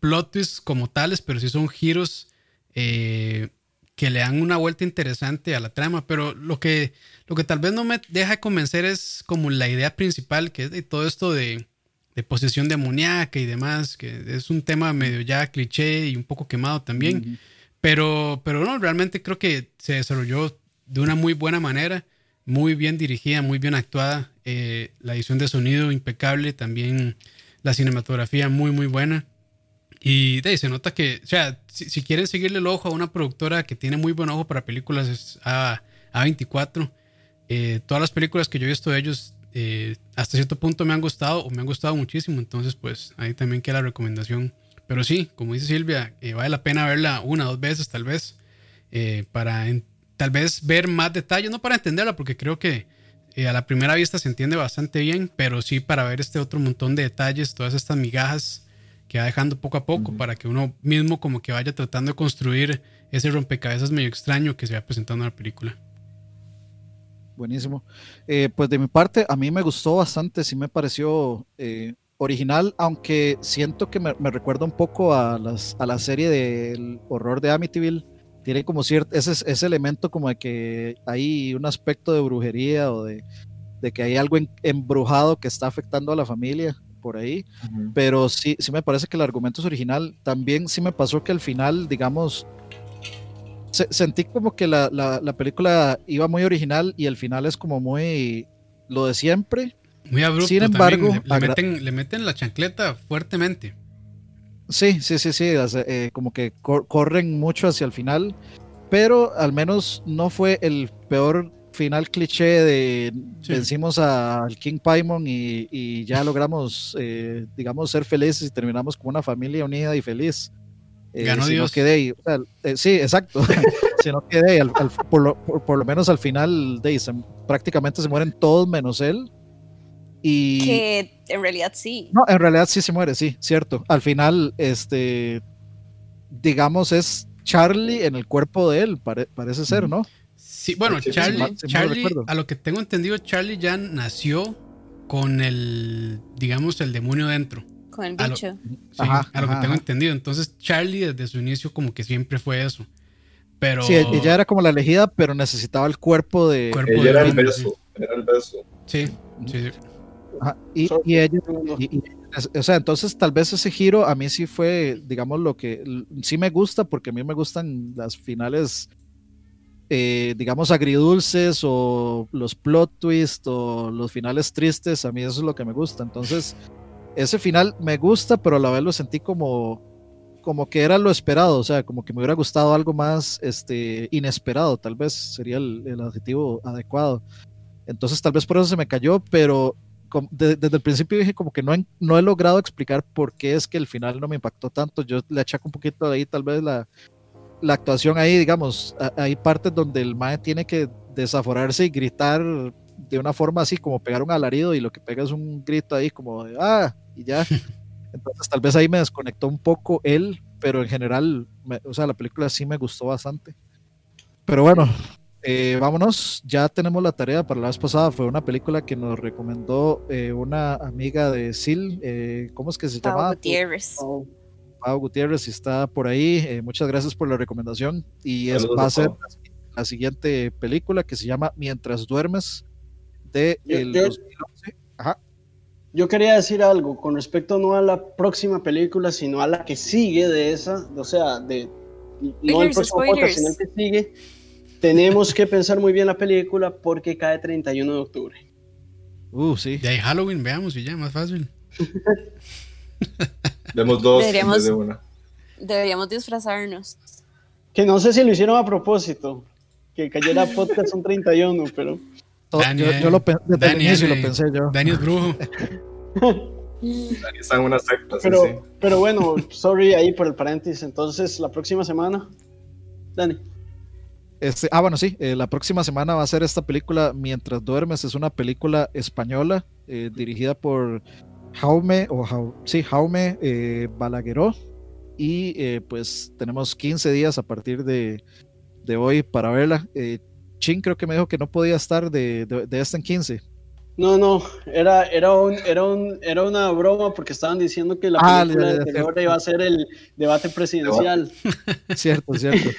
plot twists como tales, pero sí son giros eh, que le dan una vuelta interesante a la trama, pero lo que, lo que tal vez no me deja de convencer es como la idea principal, que es de todo esto de, de posesión demoníaca y demás, que es un tema medio ya cliché y un poco quemado también, pero, pero no, realmente creo que se desarrolló de una muy buena manera, muy bien dirigida, muy bien actuada, eh, la edición de sonido impecable, también la cinematografía muy, muy buena. Y de ahí se nota que, o sea, si, quieren seguirle el ojo a una productora que tiene muy buen ojo para películas, es A, 24 eh, todas las películas que yo he visto de ellos, eh, hasta cierto punto me han gustado o me han gustado muchísimo. Entonces, pues ahí también queda la recomendación. Pero sí, como dice Silvia, eh, vale la pena verla una o dos veces, tal vez, para tal vez ver más detalles, no para entenderla, porque creo que a la primera vista se entiende bastante bien, pero sí para ver este otro montón de detalles, todas estas migajas que va dejando poco a poco para que uno mismo como que vaya tratando de construir ese rompecabezas medio extraño que se va presentando en la película. Buenísimo. Eh, pues de mi parte, a mí me gustó bastante, sí me pareció eh, original, aunque siento que me, recuerda un poco a, las, a la serie del horror de Amityville. Tiene como cierto, ese, ese elemento como de que hay un aspecto de brujería o de, de que hay algo embrujado que está afectando a la familia por ahí, pero sí, sí me parece que el argumento es original. También sí me pasó que al final, digamos, sentí como que la, la, película iba muy original y el final es como muy lo de siempre. Muy abrupto. Sin embargo, le, meten, le, meten, la chancleta fuertemente. Sí, sí, sí, sí, eh, como que corren mucho hacia el final, pero al menos no fue el peor final cliché de vencimos al King Paimon y, ya logramos, eh, digamos, ser felices y terminamos como una familia unida y feliz. Eh, Ganó Dios. Eh, sí, exacto. si no quedé, por, lo, menos al final, de, prácticamente se mueren todos menos él. Y, que en realidad sí. No, en realidad sí se muere, sí, cierto. Al final, este, digamos, es Charlie en el cuerpo de él, parece ser, ¿no? Sí, bueno, Charlie, Charlie a lo que tengo entendido, Charlie ya nació con el, digamos, el demonio dentro. Con el bicho. A lo, que tengo entendido. Entonces, Charlie desde su inicio como que siempre fue eso. Pero... Sí, ella era como la elegida, pero necesitaba el cuerpo de... ella era, el beso, era el beso. Sí, sí, Ajá, y, Solo- y segundo. y- y- o sea, entonces tal vez ese giro a mí sí fue, digamos, lo que sí me gusta, porque a mí me gustan las finales, eh, digamos, agridulces o los plot twists o los finales tristes, a mí eso es lo que me gusta. Entonces, ese final me gusta, pero a la vez lo sentí como, como que era lo esperado, o sea, como que me hubiera gustado algo más este, inesperado, tal vez sería el, el adjetivo adecuado. Entonces, tal vez por eso se me cayó, pero com- de- desde el principio dije como que no, he- no he logrado explicar por qué es que el final no me impactó tanto. Yo le achaco un poquito ahí tal vez la, la actuación ahí, digamos, a- hay partes donde el mae tiene que desaforarse y gritar de una forma así como pegar un alarido y lo que pega es un grito ahí como de ah y ya. Entonces tal vez ahí me desconectó un poco él, pero en general, me- o sea, la película sí me gustó bastante. Pero bueno, eh, vámonos, ya tenemos la tarea para la vez pasada, fue una película que nos recomendó eh, una amiga de Sil, eh, ¿cómo es que se Pau llama? Gutiérrez. Oh, Pau Gutiérrez, está por ahí, eh, muchas gracias por la recomendación y es, va a ser Pau. la siguiente película que se llama Mientras duermes de Yo- el yo- 2011. Ajá. Yo quería decir algo con respecto no a la próxima película, sino a la que sigue de esa, o sea, de no el Spoilers, próximo podcast, sino el que sigue. Tenemos que pensar muy bien la película porque cae 31 de octubre. Uh, sí. De ahí Halloween, veamos y ya, más fácil. Vemos dos en Deberíamos- vez de una. Deberíamos disfrazarnos. Que no sé si lo hicieron a propósito, que cayera podcast un 31, pero To- Dani, yo, yo lo pensé, desde el Dani, inicio lo pensé yo. Dani es brujo. Ahí están unas sectas, sí, pero, sí. pero bueno, sorry ahí por el paréntesis. Entonces, la próxima semana, Dani. Este, ah, bueno, sí, eh, la próxima semana va a ser esta película Mientras duermes, es una película española eh, dirigida por Jaume, o Jau- sí, Jaume eh, Balagueró. Y pues tenemos 15 días a partir de, de hoy para verla. Chin creo que me dijo que no podía estar de, de, de esta en 15. No, no, era, era, un, era, un, era una broma porque estaban diciendo que la Ah, película terror cierto. iba a ser el debate presidencial. Cierto, cierto.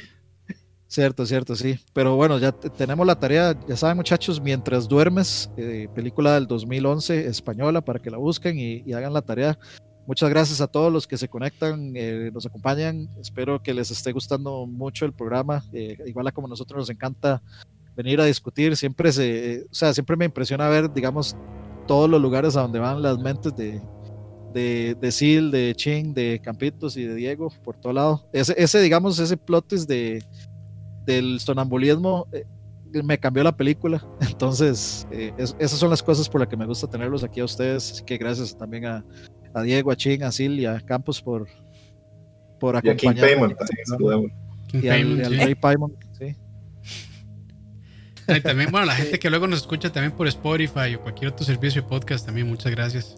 Cierto, cierto, sí. Pero bueno, ya te- tenemos la tarea, ya saben muchachos, Mientras duermes, eh, película del 2011 española, para que la busquen y, y hagan la tarea. Muchas gracias a todos los que se conectan, eh, nos acompañan. Espero que les esté gustando mucho el programa. eh, igual a como a nosotros nos encanta venir a discutir. Siempre se, o sea, siempre me impresiona ver, digamos, todos los lugares a donde van las mentes de, de, de Sil, de Ching, de Campitos y de Diego, por todo lado. Ese, ese digamos, ese plot twist de, del sonambulismo eh, me cambió la película. Entonces, eh, es- esas son las cosas por las que me gusta tenerlos aquí a ustedes. Así que gracias también a, a Diego, a Ching, a Sil y a Campos por, por Y a King acompañarme. Payment también, saludemos. King Y al, y al sí. Rey Paimon, sí. Y también, bueno, la gente que luego nos escucha también por Spotify o cualquier otro servicio de podcast, también muchas gracias.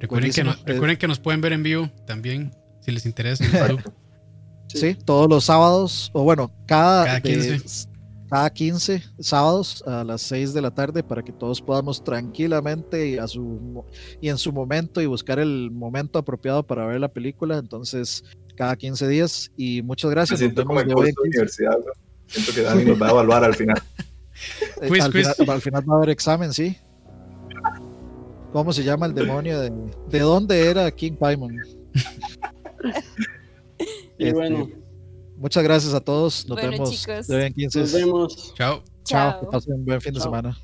Recuerden, que, nos, recuerden que nos pueden ver en vivo también, si les interesa. en Sí, todos los sábados, o bueno, cada, Cada de- 15. cada 15 sábados a las 6 de la tarde para que todos podamos tranquilamente y, a su, y en su momento y buscar el momento apropiado para ver la película. Entonces, cada 15 días. Y muchas gracias. Siento como vemos en de hoy curso en de 15. universidad, ¿no? Siento que Dani nos va a evaluar al final. Eh, Quiz, al, quiz. Final, al final va a haber examen, sí. ¿Cómo se llama el demonio? ¿De, de dónde era King Paimon? Y Este, bueno, Muchas gracias a todos. Nos Bueno, vemos chicos. de hoy en 15. nos vemos. Chao. Chao. Chao. Que pasen un buen fin de semana.